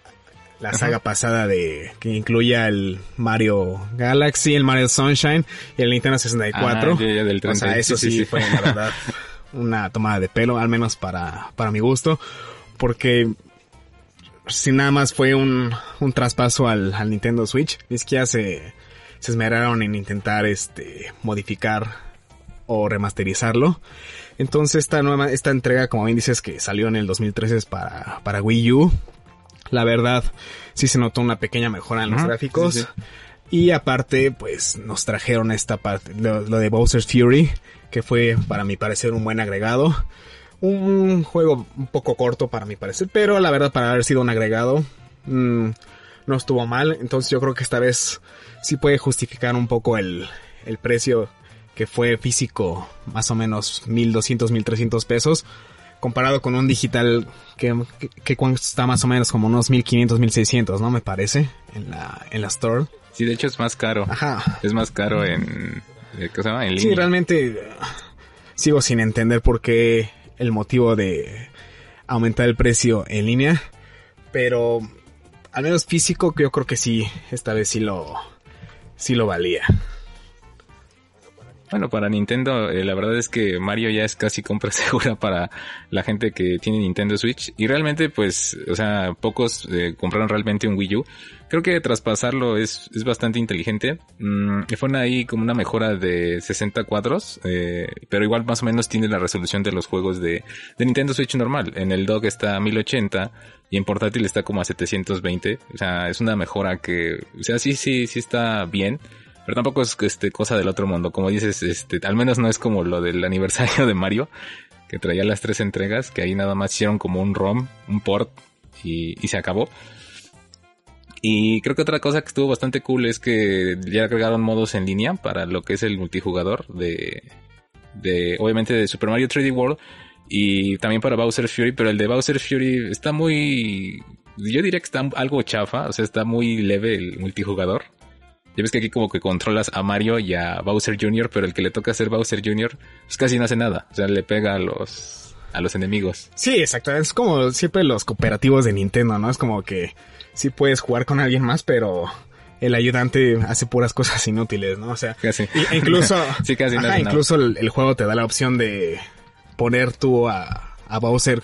la saga pasada de, que incluía el Mario Galaxy, el Mario Sunshine y el Nintendo 64. Ah, ya, ya, del O sea, 30, eso sí, sí, sí, sí. fue la verdad una tomada de pelo, al menos para, para mi gusto, porque si nada más fue un, un traspaso al, al Nintendo Switch, ni siquiera se, se esmeraron en intentar este modificar o remasterizarlo. Entonces esta nueva, esta entrega, como bien dices, que salió en el 2013 es para, para Wii U. La verdad, sí se notó una pequeña mejora en los gráficos. sí, sí. Y aparte, pues nos trajeron esta parte, lo, lo de Bowser's Fury, que fue para mi parecer un buen agregado. Un juego un poco corto para mi parecer, pero la verdad para haber sido un agregado mm, no estuvo mal. Entonces yo creo que esta vez sí puede justificar un poco el, el precio que fue físico, más o menos 1200, 1300 pesos, comparado con un digital que, que, que cuesta más o menos como unos 1500, 1600, ¿no? Me parece, en la, en la store. Sí, de hecho es más caro. Ajá. Es más caro en... eh, ¿Qué se llama? En línea. Sí, realmente eh, sigo sin entender por qué el motivo de aumentar el precio en línea, pero al menos físico yo creo que sí, esta vez sí lo, sí lo valía. Bueno, para Nintendo, eh, la verdad es que Mario ya es casi compra segura para la gente que tiene Nintendo Switch. Y realmente, pues, o sea, pocos eh, compraron realmente un Wii U. Creo que traspasarlo es, es bastante inteligente. Mm, fue ahí como una mejora de 60 cuadros, eh, pero igual más o menos tiene la resolución de los juegos de, de Nintendo Switch normal. En el dock está a 1080 y en portátil está como a 720. O sea, es una mejora que, o sea, sí, sí, sí está bien. Pero tampoco es este, cosa del otro mundo. Como dices, este, al menos no es como lo del aniversario de Mario, que traía las tres entregas, que ahí nada más hicieron como un ROM, un port, y, y se acabó. Y creo que otra cosa que estuvo bastante cool es que ya agregaron modos en línea para lo que es el multijugador de, de obviamente de Super Mario 3D World y también para Bowser Fury, pero el de Bowser Fury está muy, yo diría que está algo chafa, o sea, está muy leve el multijugador. Ya ves que aquí como que controlas a Mario y a Bowser Jr., pero el que le toca ser Bowser Jr., pues casi no hace nada. O sea, le pega a los, a los enemigos. Sí, exactamente. Es como siempre los cooperativos de Nintendo, ¿no? Es como que sí puedes jugar con alguien más, pero el ayudante hace puras cosas inútiles, ¿no? O sea, Casi. e incluso, Sí, casi ajá, incluso el, el juego te da la opción de poner tú a, a Bowser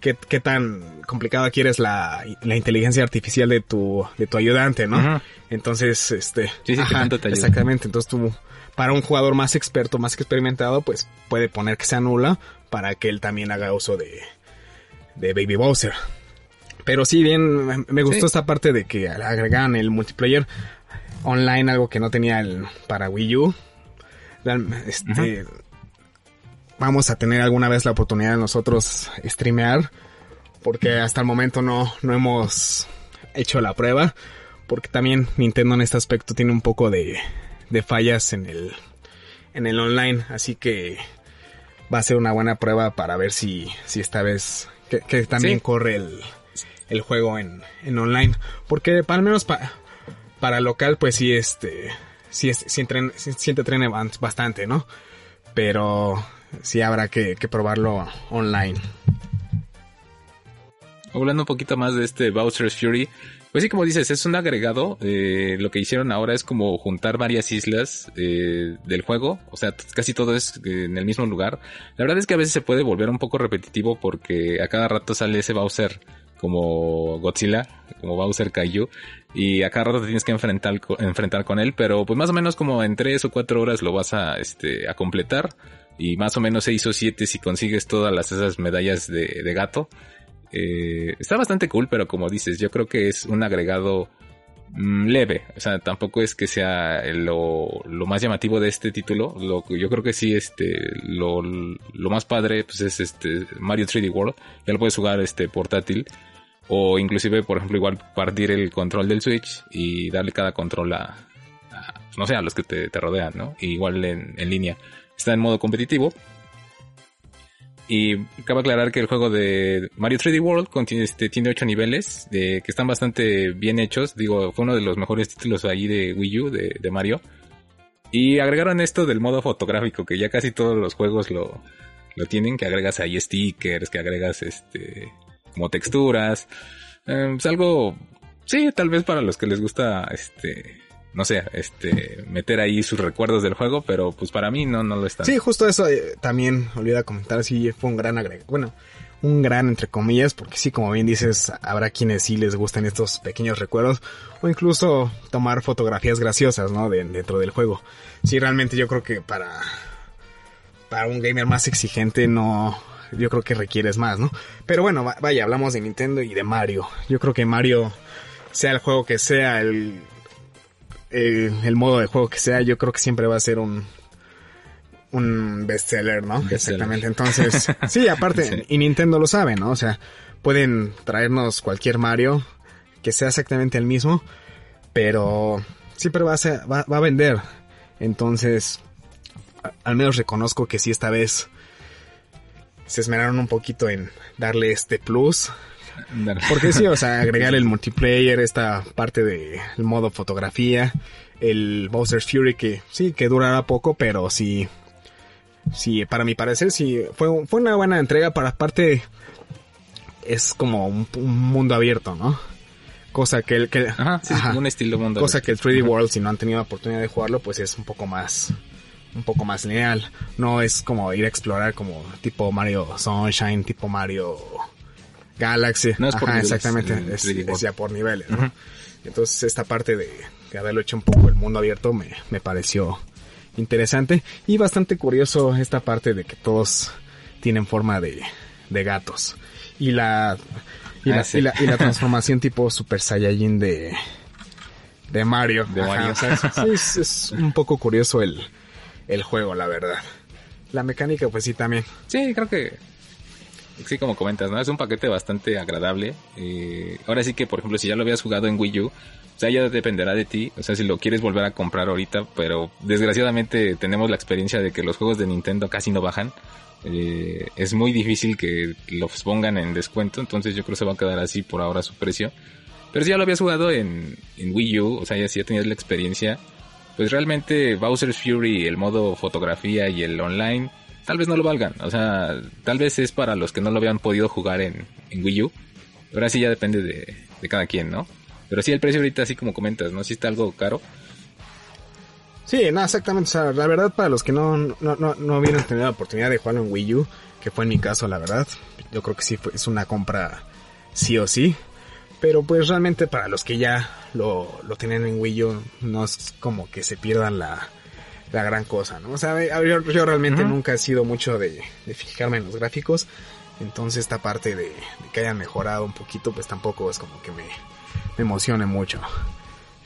qué, qué tan complicada quieres la, la inteligencia artificial de tu, de tu ayudante, ¿no? Entonces, este, Sí, sí, que tanto te ayuda. exactamente. Entonces tú, para un jugador más experto, más experimentado, pues puede poner que sea nula para que él también haga uso de, de Baby Bowser. Pero sí, bien, me- gustó Sí. esta parte de que agregan el multiplayer online, algo que no tenía el, para Wii U. Este, Vamos a tener alguna vez la oportunidad de nosotros streamear, porque hasta el momento no, no hemos hecho la prueba, porque también Nintendo en este aspecto tiene un poco de, de fallas en el, en el online, así que va a ser una buena prueba para ver si, si esta vez que, que también Sí. corre el, el juego en, en online. Porque para, al menos pa- para local, pues sí, este, sí, es, sí, entren- sí- ban- bastante, ¿no? Pero sí habrá que, que probarlo online. Hablando un poquito más de este Bowser's Fury, pues sí, como dices, es un agregado. eh, lo que hicieron ahora es como juntar varias islas eh, del juego. O sea, casi todo es eh, en el mismo lugar. La verdad es que a veces se puede volver un poco repetitivo porque a cada rato sale ese Bowser como Godzilla, como Bowser Kaiju. Y a cada rato te tienes que enfrentar, co- enfrentar con él. Pero pues más o menos como en 3 o 4 horas lo vas a, este, a completar. Y más o menos 6 o 7 si consigues todas las, esas medallas de gato. Eh, está bastante cool, pero como dices, yo creo que es un agregado mm, leve. O sea, tampoco es que sea lo, lo más llamativo de este título. Lo, yo creo que sí, este, lo, lo más padre, pues es este Mario 3D World. Ya lo puedes jugar este portátil. O inclusive, por ejemplo, igual partir el control del Switch y darle cada control a, a, no sé, a los que te, te rodean, ¿no? igual en, en línea. Está en modo competitivo. Y cabe aclarar que el juego de Mario 3D World contiene, este, tiene 8 niveles de, que están bastante bien hechos. Digo, fue uno de los mejores títulos ahí de Wii U, de, Mario. Y agregaron esto del modo fotográfico, que ya casi todos los juegos lo, lo tienen, que agregas ahí stickers, que agregas este como texturas. Eh, es algo, sí, tal vez para los que les gusta este no sé, este, meter ahí sus recuerdos del juego, pero pues para mí no, no lo están. Sí, justo eso eh, también olvidé comentar, sí fue un gran agregado. Bueno, un gran entre comillas, porque sí, como bien dices, habrá quienes sí les gustan estos pequeños recuerdos o incluso tomar fotografías graciosas, ¿no? De- dentro del juego. Sí, realmente yo creo que para para un gamer más exigente no yo creo que requieres más, ¿no? Pero bueno, va- vaya, hablamos de Nintendo y de Mario. Yo creo que Mario sea el juego que sea el el, el modo de juego que sea, yo creo que siempre va a ser un un bestseller, ¿no? Exactamente. Entonces, sí, aparte, Sí. y Nintendo lo sabe, ¿no? O sea, pueden traernos cualquier Mario que sea exactamente el mismo, pero siempre va a, ser- va, va a vender. Entonces, a- al menos reconozco que sí esta vez se esmeraron un poquito en darle este plus. Porque sí, o sea, agregar el multiplayer, esta parte del modo fotografía, el Bowser's Fury que sí, que durará poco, pero sí, sí, para mi parecer sí, fue, fue una buena entrega, para aparte es como un, un mundo abierto, ¿no? Cosa que el que... Ajá, sí, es ajá. como un estilo mundo. Cosa que el 3D World, si no han tenido la oportunidad de jugarlo, pues es un poco más, un poco más lineal. No es como ir a explorar como tipo Mario Sunshine, tipo Mario Galaxy. No es por Ajá, niveles, exactamente. Es, 3D es World. ya por niveles, ¿no? Entonces esta parte de, de haberlo hecho un poco el mundo abierto me, me pareció interesante y bastante curioso esta parte de que todos tienen forma de, de gatos. Y la, y, Ah, la, sí. y la, y la transformación tipo Super Saiyajin de, de Mario. De Mario. o sea, es, sí, es, es un poco curioso el, el juego, la verdad. La mecánica, pues sí, también. Sí, creo que. Sí, como comentas, ¿no? Es un paquete bastante agradable. Eh, ahora sí que, por ejemplo, si ya lo habías jugado en Wii U, o sea, ya dependerá de ti. O sea, si lo quieres volver a comprar ahorita, pero desgraciadamente tenemos la experiencia de que los juegos de Nintendo casi no bajan. Eh, es muy difícil que los pongan en descuento, entonces yo creo que se va a quedar así por ahora su precio. Pero si ya lo habías jugado en, en Wii U, o sea, ya, si ya tenías la experiencia, pues realmente Bowser's Fury, el modo fotografía y el online, tal vez no lo valgan. O sea, tal vez es para los que no lo habían podido jugar en, en Wii U. Pero así ya depende de, de cada quien, ¿no? Pero sí, el precio ahorita, así como comentas, ¿no? Si está algo caro. Sí, no, exactamente. O sea, la verdad, para los que no, no, no, no hubieran tenido la oportunidad de jugarlo en Wii U, que fue en mi caso, la verdad, yo creo que sí fue, es una compra sí o sí. Pero pues realmente para los que ya lo, lo tienen en Wii U, no es como que se pierdan la, la gran cosa, ¿no? O sea, yo, yo realmente nunca he sido mucho de, de, fijarme en los gráficos. Entonces esta parte de, de, que hayan mejorado un poquito, pues tampoco es como que me, me emocione mucho.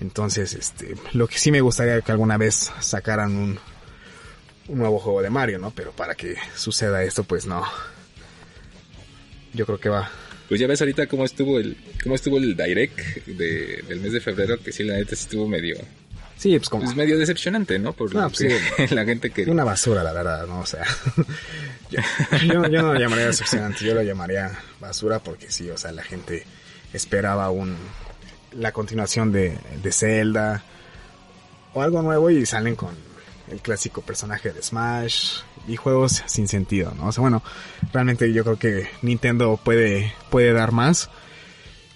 Entonces, este, lo que sí me gustaría que alguna vez sacaran un, un nuevo juego de Mario, ¿no? Pero para que suceda esto, pues no. Yo creo que va. Pues ya ves ahorita cómo estuvo el, cómo estuvo el direct de, del mes de febrero, que sí la neta estuvo medio. Sí, pues como. Es medio decepcionante, ¿no? Por no, pues sí. la gente que. Una basura, la verdad, ¿no? O sea. yo, yo, yo no lo llamaría decepcionante, yo lo llamaría basura porque sí, o sea, la gente esperaba un, la continuación de, de Zelda o algo nuevo y salen con el clásico personaje de Smash y juegos sin sentido, ¿no? O sea, bueno, realmente yo creo que Nintendo puede, puede dar más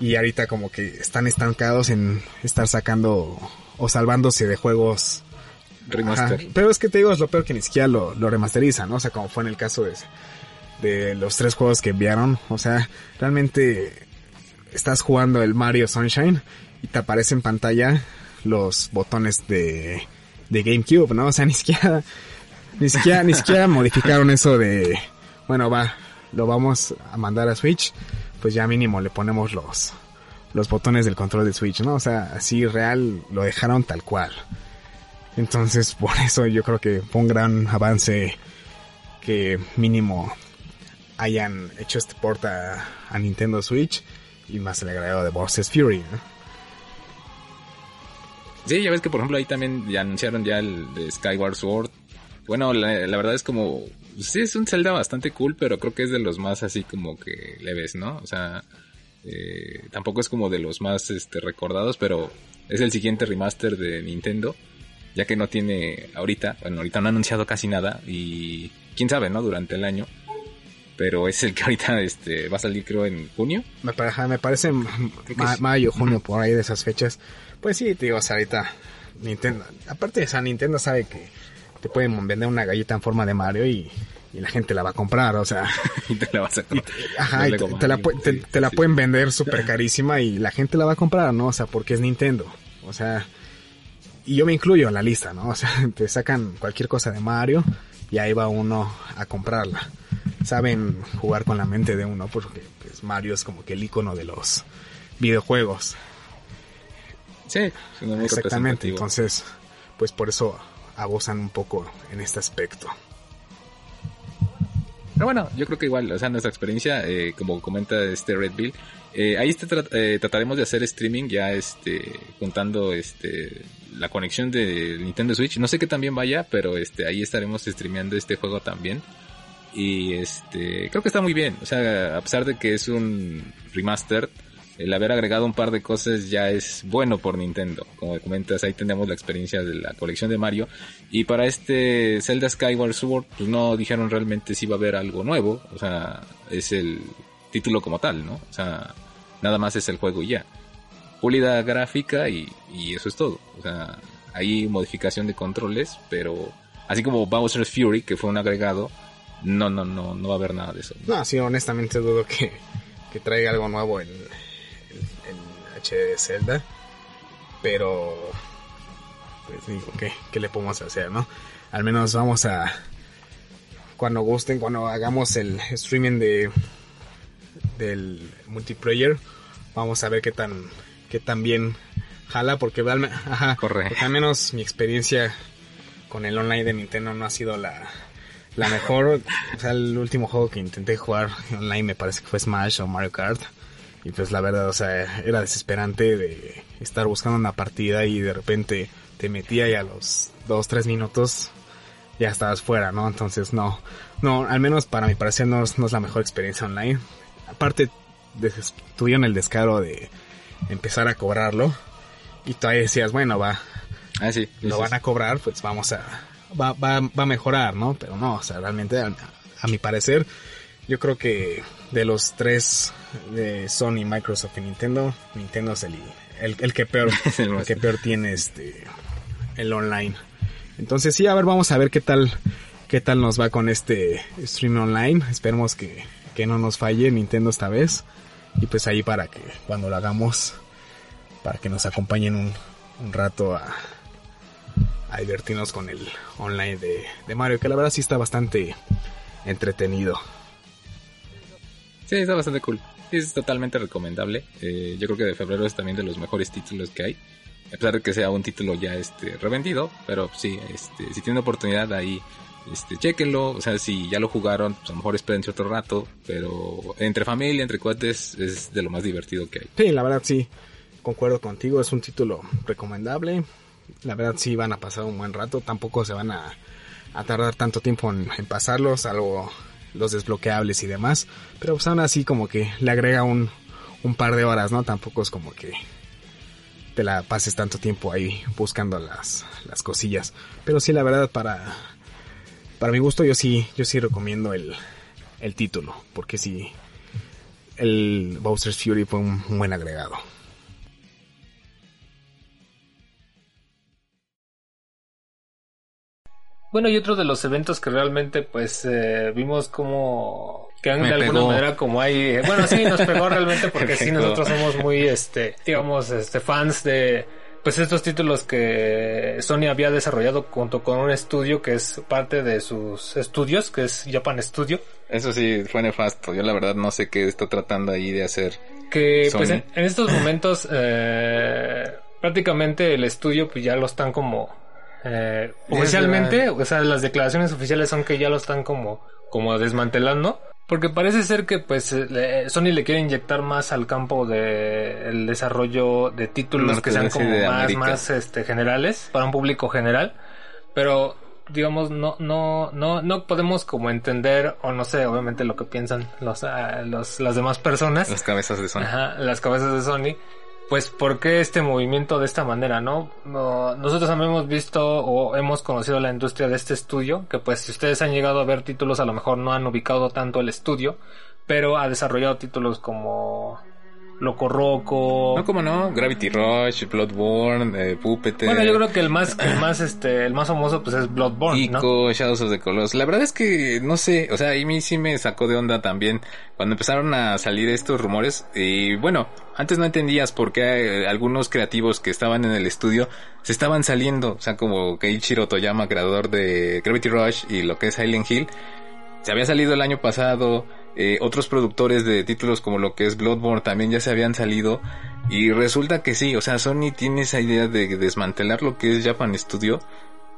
y ahorita como que están estancados en estar sacando o salvándose de juegos remaster. Ajá. Pero es que te digo, es lo peor que ni siquiera lo, lo remasterizan, ¿no? O sea, como fue en el caso de, de los tres juegos que enviaron, o sea, realmente estás jugando el Mario Sunshine y te aparece en pantalla los botones de, de GameCube, ¿no? O sea, ni siquiera, ni siquiera, ni siquiera modificaron eso de, bueno, va, lo vamos a mandar a Switch, pues ya mínimo le ponemos los, los botones del control de Switch, ¿no? O sea, así real lo dejaron tal cual. Entonces, por eso yo creo que fue un gran avance que mínimo hayan hecho este port a, Nintendo Switch y más el agregado de Bowser's Fury. ¿no? Sí, ya ves que por ejemplo ahí también ya anunciaron ya el de Skyward Sword. Bueno, la, la, verdad es como... Sí, es un Zelda bastante cool, pero creo que es de los más así como que leves, ¿no? O sea, eh, tampoco es como de los más este, recordados, pero es el siguiente remaster de Nintendo. Ya que no tiene ahorita, bueno, ahorita no ha anunciado casi nada y quién sabe, ¿no? Durante el año pero es el que ahorita este va a salir creo en junio. Me, parece, me parece ma mayo, junio, por ahí de esas fechas. Pues sí, te digo, o sea, ahorita Nintendo, aparte de esa Nintendo sabe que te pueden vender una galleta en forma de Mario y, y la gente la va a comprar, o sea. y te la vas a comprar. Ajá, y te, te, la, te, te la sí. pueden vender súper carísima y la gente la va a comprar, ¿no? O sea, porque es Nintendo. O sea, y yo me incluyo en la lista, ¿no? O sea, te sacan cualquier cosa de Mario y ahí va uno a comprarla saben jugar con la mente de uno porque pues, Mario es como que el icono de los videojuegos. Sí, exactamente. Entonces, pues por eso abusan un poco en este aspecto. Pero bueno, yo creo que igual, o sea, nuestra experiencia, eh, como comenta este Red Bill, eh, ahí tra eh, trataremos de hacer streaming ya este juntando este la conexión de Nintendo Switch. No sé qué también vaya, pero este ahí estaremos streameando este juego también y este creo que está muy bien o sea a pesar de que es un remaster el haber agregado un par de cosas ya es bueno por Nintendo. Como comentas ahí tenemos la experiencia de la colección de Mario. Y para este Zelda Skyward Sword pues no dijeron realmente si va a haber algo nuevo. O sea es el título como tal no o sea nada más es el juego y ya. Pulida gráfica y, y eso es todo. O sea hay modificación de controles pero así como Bowser's Fury que fue un agregado no, no, no, no va a haber nada de eso. No, sí, honestamente dudo que, que traiga algo nuevo en, HD Zelda. Pero, pues digo, ¿qué, ¿qué le podemos hacer, no? Al menos vamos a, cuando gusten, cuando hagamos el streaming de del multiplayer, vamos a ver qué tan, qué tan bien jala, porque, ajá, Corre. porque al menos mi experiencia con el online de Nintendo no ha sido la, la mejor, o sea, el último juego que intenté jugar online me parece que fue Smash o Mario Kart. Y pues la verdad, o sea, era desesperante de estar buscando una partida y de repente te metía y a los 2, 3 minutos ya estabas fuera, ¿no? Entonces no, no, al menos para mi parecer no es, no es la mejor experiencia online. Aparte, tuvieron el descaro de empezar a cobrarlo. Y todavía decías, bueno, va, Ah, sí. lo van a cobrar, pues vamos a, va, va, va a mejorar, ¿no? Pero no, o sea, realmente, a, a mi parecer, yo creo que de los tres, de Sony, Microsoft y Nintendo, Nintendo es el, el, el que peor, el que peor tiene este, el online. Entonces sí, a ver, vamos a ver qué tal, qué tal nos va con este stream online. Esperemos que, que no nos falle Nintendo esta vez. Y pues ahí para que cuando lo hagamos, para que nos acompañen un, un rato a, a divertirnos con el online de, de Mario, que la verdad sí está bastante entretenido. Sí, está bastante cool. Es totalmente recomendable. Eh, yo creo que de febrero es también de los mejores títulos que hay. A pesar de que sea un título ya este revendido, pero sí, este, si tienen oportunidad ahí, este, chequenlo. O sea, si ya lo jugaron, pues a lo mejor espérense otro rato. Pero entre familia, entre cuates, es de lo más divertido que hay. Sí, la verdad sí, concuerdo contigo, es un título recomendable. La verdad sí van a pasar un buen rato, tampoco se van a, a tardar tanto tiempo en, en pasarlos, salvo los desbloqueables y demás. Pero pues aún así como que le agrega un, un par de horas, ¿no? Tampoco es como que te la pases tanto tiempo ahí buscando las, las cosillas. Pero sí, la verdad, para, para mi gusto, yo sí, yo sí recomiendo el, el título, porque sí, el Bowser's Fury fue un, un buen agregado. Bueno, y otro de los eventos que realmente pues eh, vimos como que de alguna pegó. manera como hay eh, bueno sí nos pegó realmente porque sí nosotros somos muy este digamos este fans de pues estos títulos que Sony había desarrollado junto con un estudio que es parte de sus estudios que es Japan Studio Eso sí, fue nefasto. Yo la verdad no sé qué está tratando ahí de hacer. que pues en estos momentos eh, prácticamente el estudio pues ya lo están como eh, oficialmente o sea las declaraciones oficiales son que ya lo están como como desmantelando porque parece ser que pues eh, Sony le quiere inyectar más al campo de el desarrollo de títulos Norte que sean como más América. más este generales para un público general pero digamos no no no no podemos como entender o no sé obviamente lo que piensan los ah, los las demás personas Las cabezas de Sony. Ajá, las cabezas de Sony. Pues, ¿por qué este movimiento de esta manera, no? No, Nosotros hemos visto o hemos conocido la industria de este estudio, que pues si ustedes han llegado a ver títulos, a lo mejor no han ubicado tanto el estudio, pero ha desarrollado títulos como Loco Roco. No, como no, Gravity Rush, Bloodborne, eh, bueno, yo creo que el más, el más, este, el más famoso pues es Bloodborne, ¿no? Ico, Shadows of the Colossus. La verdad es que, no sé, o sea, a mí sí me sacó de onda también cuando empezaron a salir estos rumores. Y bueno, antes no entendías por qué eh, algunos creativos que estaban en el estudio se estaban saliendo. O sea, como Keiichiro Toyama, creador de Gravity Rush y lo que es Silent Hill. Se había salido el año pasado. Eh, otros productores de títulos como lo que es Bloodborne también ya se habían salido. Y resulta que sí, o sea, Sony tiene esa idea de desmantelar lo que es Japan Studio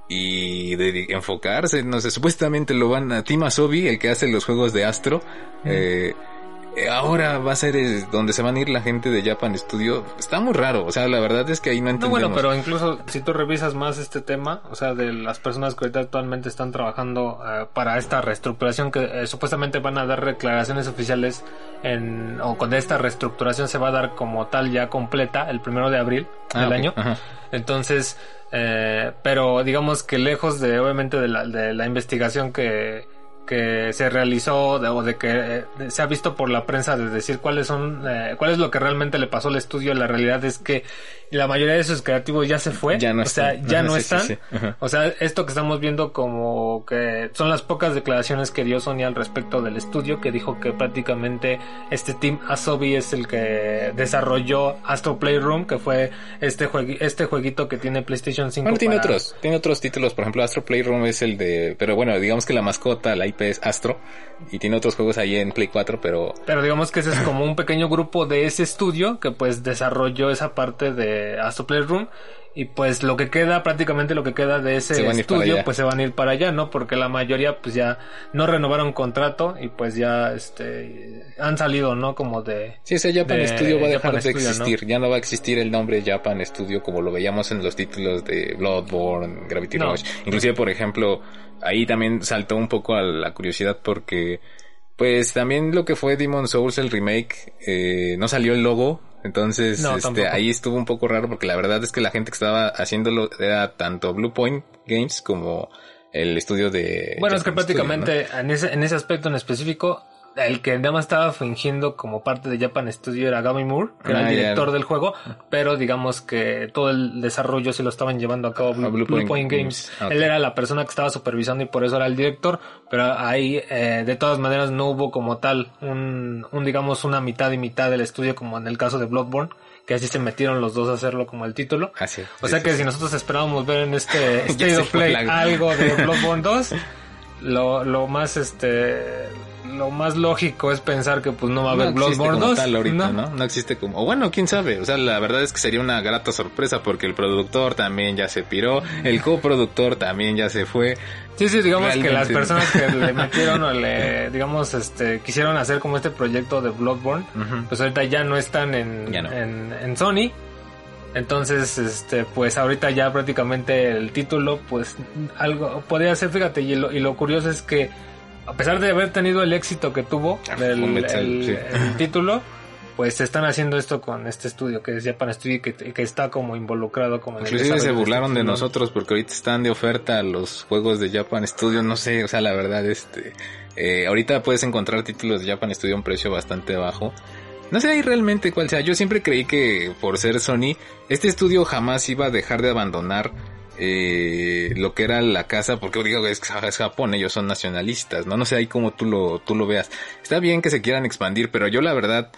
y de enfocarse, no sé, supuestamente lo van a Team Asobi, el que hace los juegos de Astro, eh, ahora va a ser eh, donde se van a ir la gente de Japan Studio. Está muy raro, o sea, la verdad es que ahí no No, entendemos. bueno, pero incluso si tú revisas más este tema, o sea, de las personas que ahorita actualmente están trabajando eh, para esta reestructuración, que eh, supuestamente van a dar declaraciones oficiales en, o con esta reestructuración se va a dar como tal ya completa el primero de abril Ah, del ok, año. ajá. Entonces, eh, pero digamos que lejos de, obviamente, de la, de la investigación que, que se realizó de- o de que eh, se ha visto por la prensa de decir cuáles son, eh, cuál es lo que realmente le pasó al estudio, la realidad es que la mayoría de sus creativos ya se fue. Ya no o sea, ya no están. sí, sí. Ajá. O sea, esto que estamos viendo como que son las pocas declaraciones que dio Sony al respecto del estudio, que dijo que prácticamente este team Asobi es el que desarrolló Astro Playroom, que fue este juegui- este jueguito que tiene PlayStation 5. Bueno, tiene para- otros, tiene otros títulos, por ejemplo, Astro Playroom es el de, pero bueno, digamos que la mascota, la IP es Astro, y tiene otros juegos ahí en Play 4, pero Pero digamos que ese es como un pequeño grupo de ese estudio que pues desarrolló esa parte de Astro Playroom y pues lo que queda, prácticamente lo que queda de ese estudio pues se van a ir para allá, ¿no? Porque la mayoría pues ya no renovaron contrato y pues ya este han salido, ¿no? Como de... Sí, ese Japan de Studio va a dejar Japan de Studio, ¿no? existir. Ya no va a existir el nombre Japan Studio como lo veíamos en los títulos de Bloodborne, Gravity No. Rush. Inclusive, por ejemplo, ahí también saltó un poco a la curiosidad porque, pues también lo que fue Demon Souls, el remake, eh, no salió el logo Entonces, No, este, ahí estuvo un poco raro porque la verdad es que la gente que estaba haciéndolo era tanto Blue Point Games como el estudio de... Bueno, es que Japan Studio, ¿no? prácticamente en, ese, en ese aspecto en específico, el que nada más estaba fingiendo como parte de Japan Studio era Gami Moore, que era Ah, el ya. director del juego, pero digamos que todo el desarrollo se lo estaban llevando a cabo Blue, Point Games. Ah. Él era la persona que estaba supervisando y por eso era el director, pero ahí eh, de todas maneras no hubo como tal un, un digamos una mitad y mitad del estudio como en el caso de Bloodborne, que así se metieron los dos a hacerlo como el título. Ah, sí, O sea sí, que sí. si nosotros esperábamos ver en este State of Play la- algo de Bloodborne 2, lo, lo más este lo más lógico es pensar que pues no va a haber no Bloodborne como 2. tal ahorita, ¿no? ¿no? ¿no? existe como... O bueno, quién sabe. O sea, la verdad es que sería una grata sorpresa porque el productor también ya se piró, el coproductor también ya se fue. Sí, sí, digamos que las personas que le metieron o le, digamos, este, quisieron hacer como este proyecto de Bloodborne, pues ahorita ya no están en, Ya no. en, en Sony. Entonces, este, pues ahorita ya prácticamente el título, pues algo podría ser, fíjate, y lo, y lo curioso es que a pesar de haber tenido el éxito que tuvo Ah, del Metal, el- título, pues están haciendo esto con este estudio que es Japan Studio que, que está como involucrado como en Inclusive se de este burlaron de título. nosotros porque ahorita están de oferta los juegos de Japan Studio, no sé, o sea, la verdad, este, eh, ahorita puedes encontrar títulos de Japan Studio a un precio bastante bajo. No sé ahí realmente cuál sea, yo siempre creí que por ser Sony, este estudio jamás iba a dejar de abandonar eh, lo que era la casa, porque digo, es, es Japón, ellos son nacionalistas, ¿no? No sé ahí cómo tú lo, tú lo veas. Está bien que se quieran expandir, pero yo la verdad,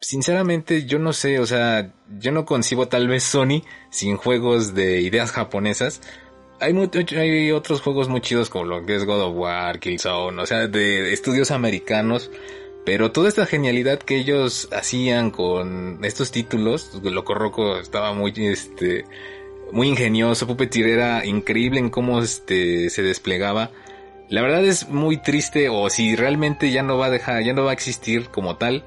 sinceramente, yo no sé, o sea, yo no concibo tal vez Sony sin juegos de ideas japonesas. Hay, mu- hay otros juegos muy chidos como lo que es God of War, Killzone, o sea, de estudios americanos. Pero toda esta genialidad que ellos hacían con estos títulos, Loco Roco estaba muy, este, muy ingenioso, Puppeteer era increíble en cómo este, se desplegaba. La verdad es muy triste, o si realmente ya no va a dejar, ya no va a existir como tal,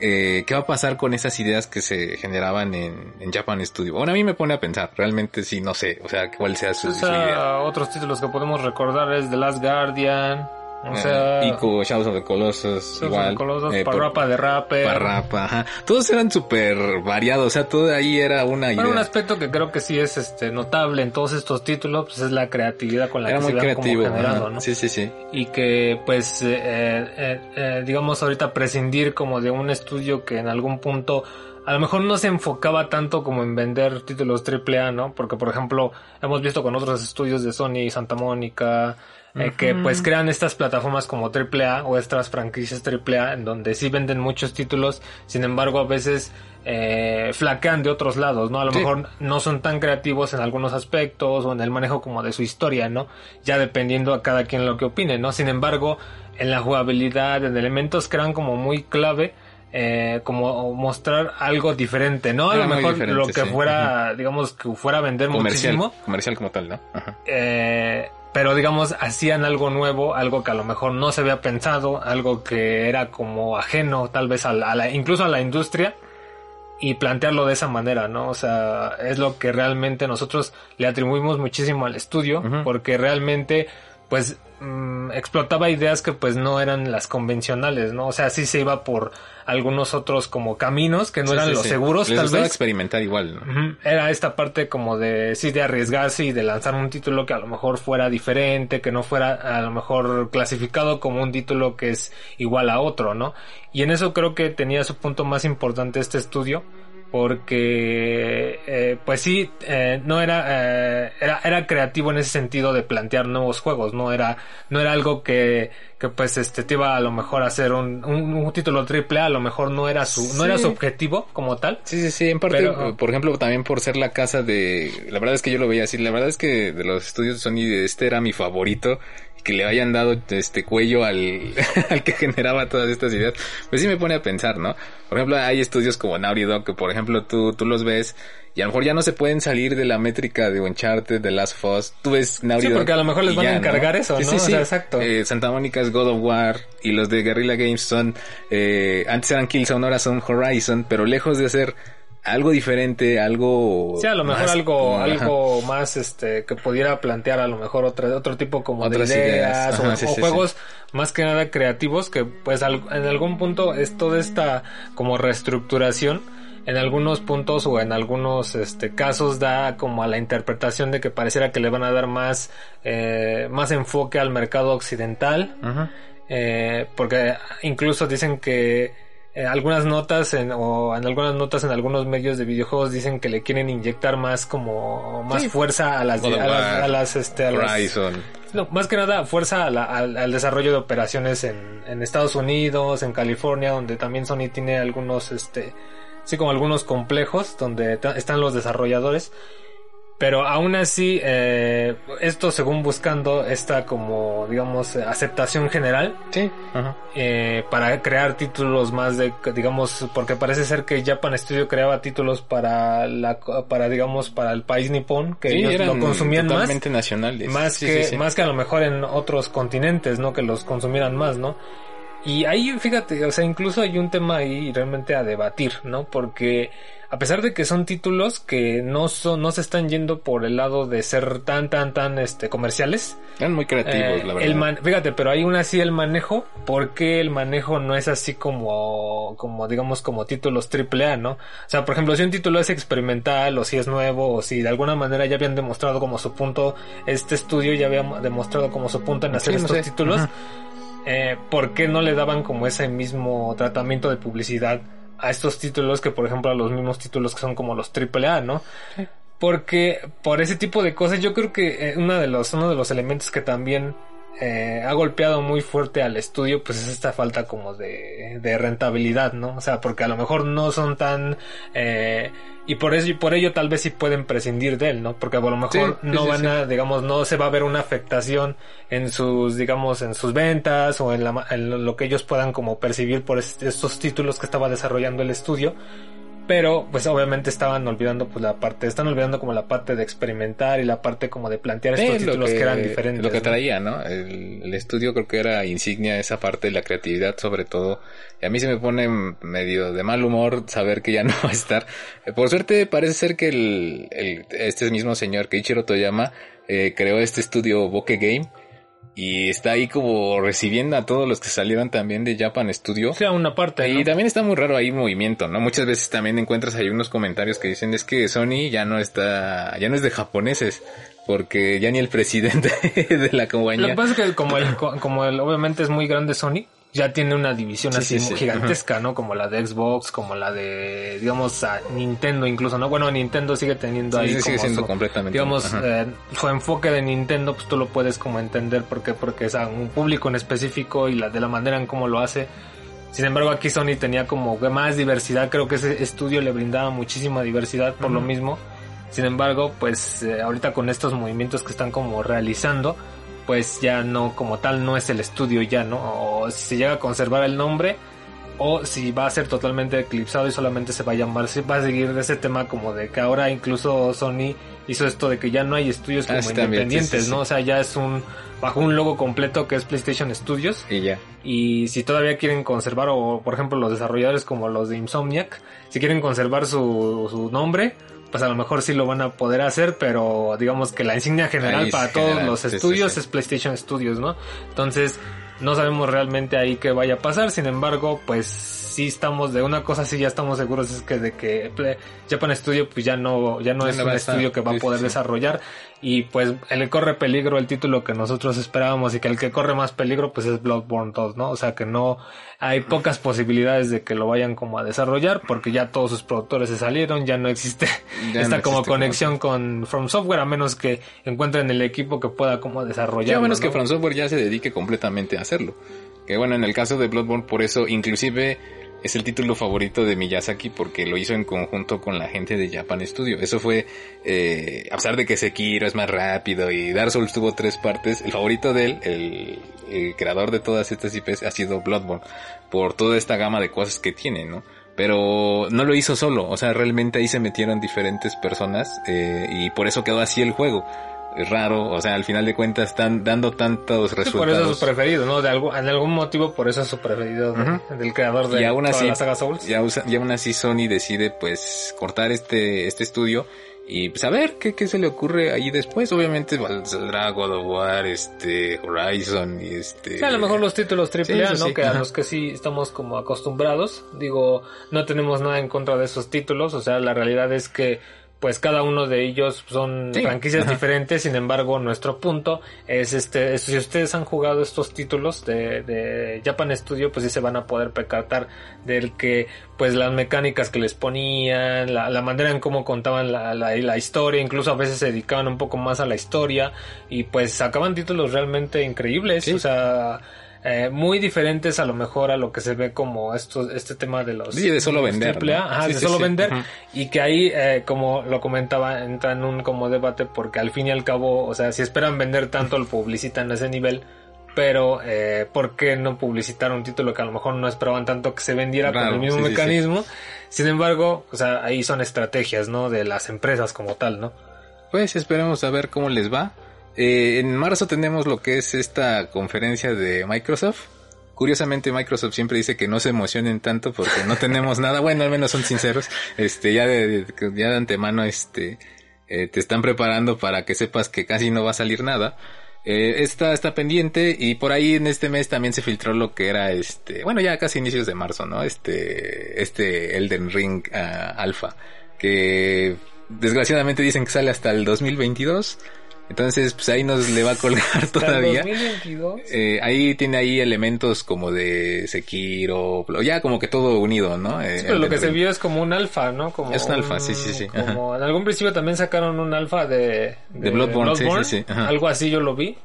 eh, ¿qué va a pasar con esas ideas que se generaban en, en Japan Studio? Bueno, a mí me pone a pensar, realmente sí, no sé, o sea, cuál sea su, O su idea. sea, otros títulos que podemos recordar es The Last Guardian, o sea, Eh, Ico, Shadows of the Colossus, Shadows of igual. the Colossus, eh, Parrapa de Rapper. Parrapa, ajá. Todos eran súper variados, o sea, todo ahí era una idea. Bueno, un aspecto que creo que sí es este notable en todos estos títulos pues es la creatividad con la era que muy se creativo. como generando, ajá. ¿no? Sí, sí, sí. Y que pues eh, eh, eh, digamos ahorita prescindir como de un estudio que en algún punto a lo mejor no se enfocaba tanto como en vender títulos AAA, ¿no? Porque por ejemplo hemos visto con otros estudios de Sony y Santa Mónica eh, que pues crean estas plataformas como AAA o estas franquicias AAA en donde sí venden muchos títulos, sin embargo a veces eh, flaquean de otros lados, ¿no? A lo Sí. mejor no son tan creativos en algunos aspectos o en el manejo como de su historia, ¿no? Ya dependiendo a cada quien lo que opine, ¿no? Sin embargo, en la jugabilidad, en elementos que eran como muy clave, eh, como mostrar algo diferente, ¿no? A Era lo mejor lo que sí. fuera, digamos, que fuera a vender Comercial, muchísimo, comercial como tal, ¿no? Ajá. eh, pero digamos hacían algo nuevo, algo que a lo mejor no se había pensado, algo que era como ajeno tal vez a la, a la- incluso a la industria y plantearlo de esa manera, ¿no? O sea, es lo que realmente nosotros le atribuimos muchísimo al estudio porque realmente pues mm, explotaba ideas que pues no eran las convencionales, ¿no? O sea, sí se iba por algunos otros como caminos que no Sí, eran sí, los sí. seguros Les tal vez. experimentar igual, ¿no? Era esta parte como de, sí, de arriesgarse y de lanzar un título que a lo mejor fuera diferente, que no fuera a lo mejor clasificado como un título que es igual a otro, ¿no? Y en eso creo que tenía su punto más importante este estudio, porque, eh, pues sí, eh, no era, eh, era, era creativo en ese sentido de plantear nuevos juegos, no era, no era algo que, que pues este te iba a lo mejor a hacer un, un, un título triple A, a lo mejor no era su, no era su objetivo como tal. Sí, sí, sí, en parte, Pero- por ejemplo, también por ser la casa de... La verdad es que yo lo veía así, la verdad es que de los estudios de Sony este era mi favorito, que le hayan dado este cuello al, al que generaba todas estas ideas, pues sí me pone a pensar, ¿no? Por ejemplo, hay estudios como Naughty Dog que, por ejemplo, tú, tú los ves y a lo mejor ya no se pueden salir de la métrica de Uncharted, de Last of Us. Tú ves Naughty Sí, porque a lo mejor les van a encargar eso, Sí, ¿no? sí, O sí. sea, exacto. Eh, Santa Mónica es God of War y los de Guerrilla Games son, eh, antes eran Killzone, ahora son Horizon, pero lejos de ser algo diferente, algo... Sí, a lo mejor más- algo, ajá. algo más este que pudiera plantear a lo mejor otro, otro tipo como Otras de ideas, ideas. o, Ajá, sí, o sí, juegos más que nada creativos que pues al- en algún punto es toda esta como reestructuración en algunos puntos o en algunos este, casos da como a la interpretación de que pareciera que le van a dar más, eh, más enfoque al mercado occidental. Eh, porque incluso dicen que eh, algunas notas en, o en algunas notas en algunos medios de videojuegos dicen que le quieren inyectar más como más fuerza a las, a las, a las, este a las, no, más que nada fuerza al, al, desarrollo de operaciones en, en Estados Unidos en California donde también Sony tiene algunos este sí como algunos complejos donde están los desarrolladores pero aún así, eh, esto según buscando esta como, digamos, aceptación general. Sí. Eh, para crear títulos más de, digamos, porque parece ser que Japan Studio creaba títulos para la, para, digamos, para el país nipón, que ellos lo consumían totalmente más. nacionales. Más que, más que a lo mejor en otros continentes, ¿no? Que los consumieran más, ¿no? Y ahí, fíjate, o sea, incluso hay un tema ahí realmente a debatir, ¿no? Porque a pesar de que son títulos que no son, no se están yendo por el lado de ser tan, tan, tan, este, comerciales. Eran muy creativos, eh, la verdad. El fíjate, pero hay aún así el manejo, ¿por qué el manejo no es así como, como, digamos, como títulos triple A, no? O sea, por ejemplo, si un título es experimental, o si es nuevo, o si de alguna manera ya habían demostrado como su punto, este estudio ya había demostrado como su punto en hacer estos títulos, eh, ¿por qué no le daban como ese mismo tratamiento de publicidad a estos títulos que por ejemplo a los mismos títulos que son como los AAA, ¿no? Porque por ese tipo de cosas yo creo que eh, uno de los, uno de los elementos que también eh, ha golpeado muy fuerte al estudio, pues es esta falta como de, de rentabilidad, ¿no? O sea, porque a lo mejor no son tan eh, y por eso y por ello tal vez sí pueden prescindir de él, ¿no? Porque a lo mejor no van a, digamos, no se va a ver una afectación en sus, digamos, en sus ventas o en, la, en lo que ellos puedan como percibir por estos títulos que estaba desarrollando el estudio pero pues obviamente estaban olvidando pues la parte, están olvidando como la parte de experimentar y la parte como de plantear estos títulos que, eran diferentes. Lo que traía, ¿no? El, estudio creo que era insignia esa parte de la creatividad sobre todo. Y a mí se me pone medio de mal humor saber que ya no va a estar. Por suerte parece ser que el, el este mismo señor Keiichiro Toyama eh, creó este estudio Bokeh Game y está ahí como recibiendo a todos los que salieron también de Japan Studio. sea, una parte. Y también está muy raro ahí movimiento, ¿no? Muchas veces también encuentras ahí unos comentarios que dicen es que Sony ya no está, ya no es de japoneses, porque ya ni el presidente de la compañía. Lo que pasa es que como el, como el, obviamente es muy grande Sony, ya tiene una división así gigantesca, ¿no? Como la de Xbox, como la de, digamos, a Nintendo incluso, ¿no? Bueno, Nintendo sigue teniendo ahí sigue siendo completamente. Digamos, eh, su enfoque de Nintendo, pues tú lo puedes como entender porque porque es a un público en específico y la de la manera en cómo lo hace. Sin embargo, aquí Sony tenía como más diversidad, creo que ese estudio le brindaba muchísima diversidad por lo mismo. Sin embargo, pues eh, ahorita con estos movimientos que están como realizando, pues ya no, como tal, no es el estudio ya, ¿no? O si se llega a conservar el nombre, o si va a ser totalmente eclipsado y solamente se va a llamar, se va a seguir ese tema como de que ahora incluso Sony hizo esto de que ya no hay estudios como ah, independientes, ¿no? O sea, ya es un, bajo un logo completo que es PlayStation Studios. Y ya. Y si todavía quieren conservar, o por ejemplo los desarrolladores como los de Insomniac, si quieren conservar su, su nombre, pues a lo mejor sí lo van a poder hacer, pero digamos que la insignia general para todos los estudios es PlayStation Studios, ¿no? Entonces, no sabemos realmente ahí qué vaya a pasar, sin embargo, pues sí estamos de una cosa sí ya estamos seguros es que de que Japan Studio pues ya no ya no es un estudio que va a poder desarrollar y pues el que corre peligro el título que nosotros esperábamos y que el que corre más peligro pues es Bloodborne 2, ¿no? O sea que no hay pocas posibilidades de que lo vayan como a desarrollar porque ya todos sus productores se salieron, ya no existe esta como conexión con From Software a menos que encuentren el equipo que pueda como desarrollar. a menos que From Software ya se dedique completamente a hacerlo. Que bueno, en el caso de Bloodborne por eso inclusive es el título favorito de Miyazaki porque lo hizo en conjunto con la gente de Japan Studio. Eso fue, eh, a pesar de que Sekiro es más rápido y Dark Souls tuvo tres partes, el favorito de él, el, creador de todas estas IPs ha sido Bloodborne, por toda esta gama de cosas que tiene, ¿no? Pero no lo hizo solo, o sea, realmente ahí se metieron diferentes personas eh, y por eso quedó así el juego es raro, o sea, al final de cuentas están dando tantos resultados. por eso es su preferido, ¿no? De algún, en algún motivo por eso es su preferido del creador de y aún así, la saga Souls. Y, aún así Sony decide pues cortar este, este estudio Y pues a ver qué, qué se le ocurre ahí después. Obviamente saldrá God of War, este, Horizon y este... Sí, a lo mejor los títulos AAA, Sí, ¿no? sí, Que a los que sí estamos como acostumbrados. Digo, no tenemos nada en contra de esos títulos. O sea, la realidad es que pues cada uno de ellos son Sí, franquicias ajá. diferentes. Sin embargo, nuestro punto es este, es si ustedes han jugado estos títulos de, de Japan Studio, pues sí se van a poder percatar del que pues las mecánicas que les ponían, la, la manera en cómo contaban la, la, la historia, incluso a veces se dedicaban un poco más a la historia y pues sacaban títulos realmente increíbles, Sí. o sea, eh, muy diferentes a lo mejor a lo que se ve como esto, este tema de los Sí, de solo vender, triple A, ¿no? ajá, Sí, de solo sí. vender y que ahí eh, como lo comentaba entra en un como debate porque al fin y al cabo, o sea, si esperan vender tanto lo publicitan a ese nivel pero eh, ¿por qué no publicitar un título que a lo mejor no esperaban tanto que se vendiera con el mismo mecanismo? Sin embargo, o sea, ahí son estrategias, ¿no? De las empresas como tal, ¿no? Pues esperemos a ver cómo les va. Eh, en marzo tenemos lo que es esta conferencia de Microsoft. Curiosamente Microsoft siempre dice que no se emocionen tanto porque no tenemos nada. Bueno, al menos son sinceros. Este, ya de, ya de antemano, este, eh, te están preparando para que sepas que casi no va a salir nada. Eh, esta está pendiente y por ahí en este mes también se filtró lo que era este, bueno ya casi inicios de marzo, ¿no? Este, este Elden Ring ah, Alpha, que desgraciadamente dicen que sale hasta el 2022. Entonces, pues ahí nos le va a colgar todavía. 2022. Eh, ahí tiene ahí elementos como de Sekiro, ya como que todo unido, ¿no? Eh, Sí, pero lo que se vio es como un alfa, ¿no? Como Es un alfa, sí, sí, sí. Como en algún principio también sacaron un alfa de, De Bloodborne, sí, sí. Algo así yo lo vi.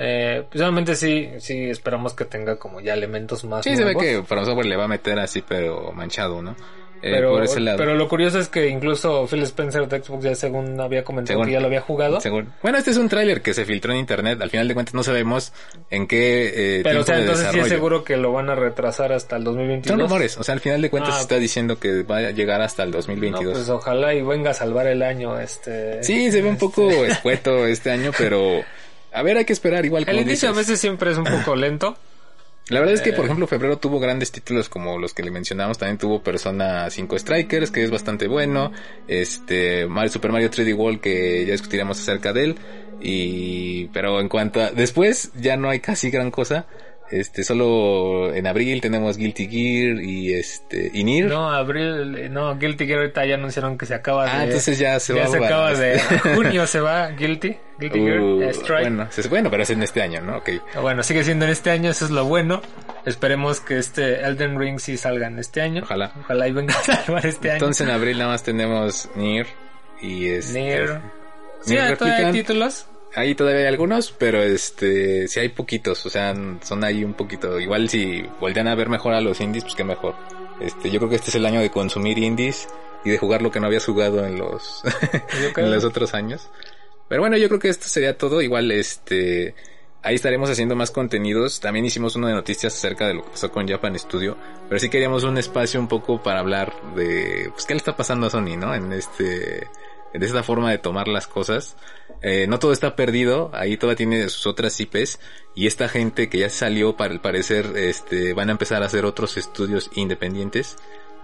Eh, pues realmente sí, sí esperamos que tenga como ya elementos más Sí, se ve que para software le va a meter así, pero manchado, ¿no? Eh, pero, por ese lado. pero lo curioso es que incluso Phil Spencer de Xbox ya según había comentado Según- que ya lo había jugado. Según- Bueno, este es un tráiler que se filtró en internet. Al final de cuentas no sabemos en qué eh, pero o tiempo sea, de entonces sí es seguro que lo van a retrasar hasta el 2022. Son rumores. O sea, al final de cuentas Ah, se está diciendo que va a llegar hasta el No, 2022. pues ojalá y venga a salvar el año este. Sí, se ve un poco escueto este año, pero a ver, hay que esperar igual El como inicio a dices. veces siempre es un poco lento. La verdad es que, por Eh. ejemplo, febrero tuvo grandes títulos como los que le mencionamos. También tuvo Persona 5 Strikers, que es bastante bueno. Este, Mario, Super Mario 3D World, que ya discutiremos acerca de él. Y, pero en cuanto a, después ya no hay casi gran cosa. Este, solo en abril tenemos Guilty Gear y este, y Nier. No, abril, no, Guilty Gear ahorita ya anunciaron que se acaba de. Ah, entonces ya se va se a- acaba de. junio se va Guilty. Guilty Gear Uh, eh, Strike. bueno, se- bueno, pero es en este año, ¿no? Ok. Bueno, sigue siendo en este año, eso es lo bueno. Esperemos que este Elden Ring sí salga en este año. Ojalá. Ojalá y venga a salvar este año. Entonces en abril nada más tenemos Nier y este, Nier. Sí, Nier todavía hay títulos. Ahí todavía hay algunos, pero este, sí hay poquitos, o sea, son ahí un poquito. Igual si voltean a ver mejor a los indies, pues qué mejor. Este, yo creo que este es el año de consumir indies y de jugar lo que no habías jugado en los, en los otros años. Pero bueno, yo creo que esto sería todo. Igual, este, ahí estaremos haciendo más contenidos. También hicimos uno de noticias acerca de lo que pasó con Japan Studio. Pero sí queríamos un espacio un poco para hablar de, pues, qué le está pasando a Sony, ¿no? En este, de esta forma de tomar las cosas. Eh, no todo está perdido, ahí todavía tiene sus otras IPs y esta gente que ya salió para el parecer este van a empezar a hacer otros estudios independientes.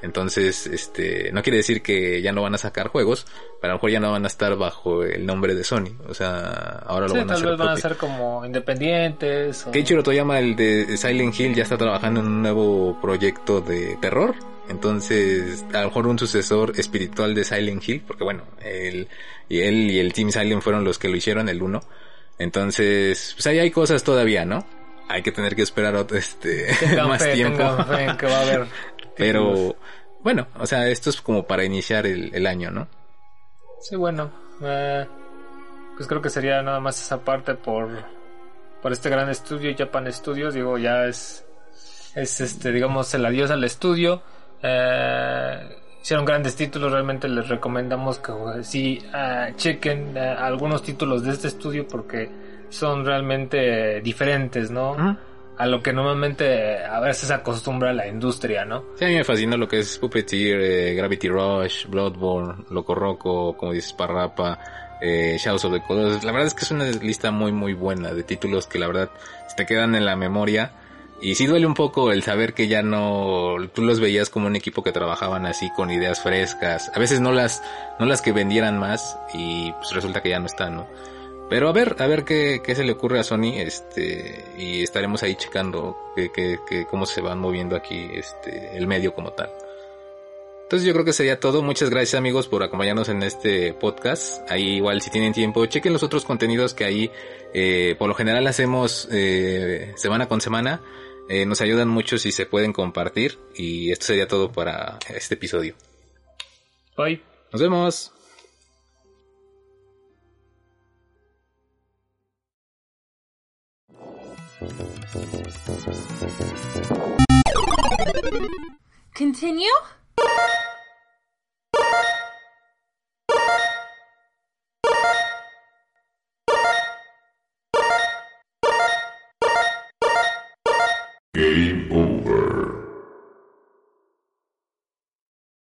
Entonces, este, no quiere decir que ya no van a sacar juegos, pero a lo mejor ya no van a estar bajo el nombre de Sony. O sea, ahora lo Sí, van a tal hacer vez van a propio. ser como independientes. o- Keiichiro Toyama, el de Silent Hill, ya está trabajando en un nuevo proyecto de terror. Entonces, a lo mejor un sucesor espiritual de Silent Hill, porque bueno, él y él y el Team Silent fueron los que lo hicieron, el uno. Entonces, pues ahí hay cosas todavía, ¿no? Hay que tener que esperar otro, este, más fe, tiempo. tengan fe en que va a haber. Pero, bueno, o sea, esto es como para iniciar el, el año, ¿no? Sí, bueno. eh, pues creo que sería nada más esa parte por, por este gran estudio, Japan Studios. Digo, ya es, es este, digamos, el adiós al estudio. Eh, hicieron grandes títulos, realmente les recomendamos que eh, sí eh, chequen algunos títulos de este estudio porque son realmente diferentes, ¿no? A lo que normalmente a veces acostumbra la industria, ¿no? Sí, a mí me fascina lo que es Puppeteer, eh, Gravity Rush, Bloodborne, Loco Roco, como dices, Parrapa, eh, Shadows of the Colossus. La verdad es que es una lista muy muy buena de títulos que la verdad se te quedan en la memoria Y sí duele un poco el saber que ya no, tú los veías como un equipo que trabajaban así con ideas frescas. A veces no las, no las que vendieran más y pues resulta que ya no están, ¿no? Pero a ver, a ver qué, qué se le ocurre a Sony, este, y estaremos ahí checando que, que, que cómo se van moviendo aquí, este, el medio como tal. Entonces yo creo que sería todo. Muchas gracias amigos por acompañarnos en este podcast. Ahí igual si tienen tiempo, chequen los otros contenidos que ahí eh, por lo general hacemos eh, semana con semana. Eh, nos ayudan mucho si se pueden compartir. Y esto sería todo para este episodio. Bye. Nos vemos. Continue?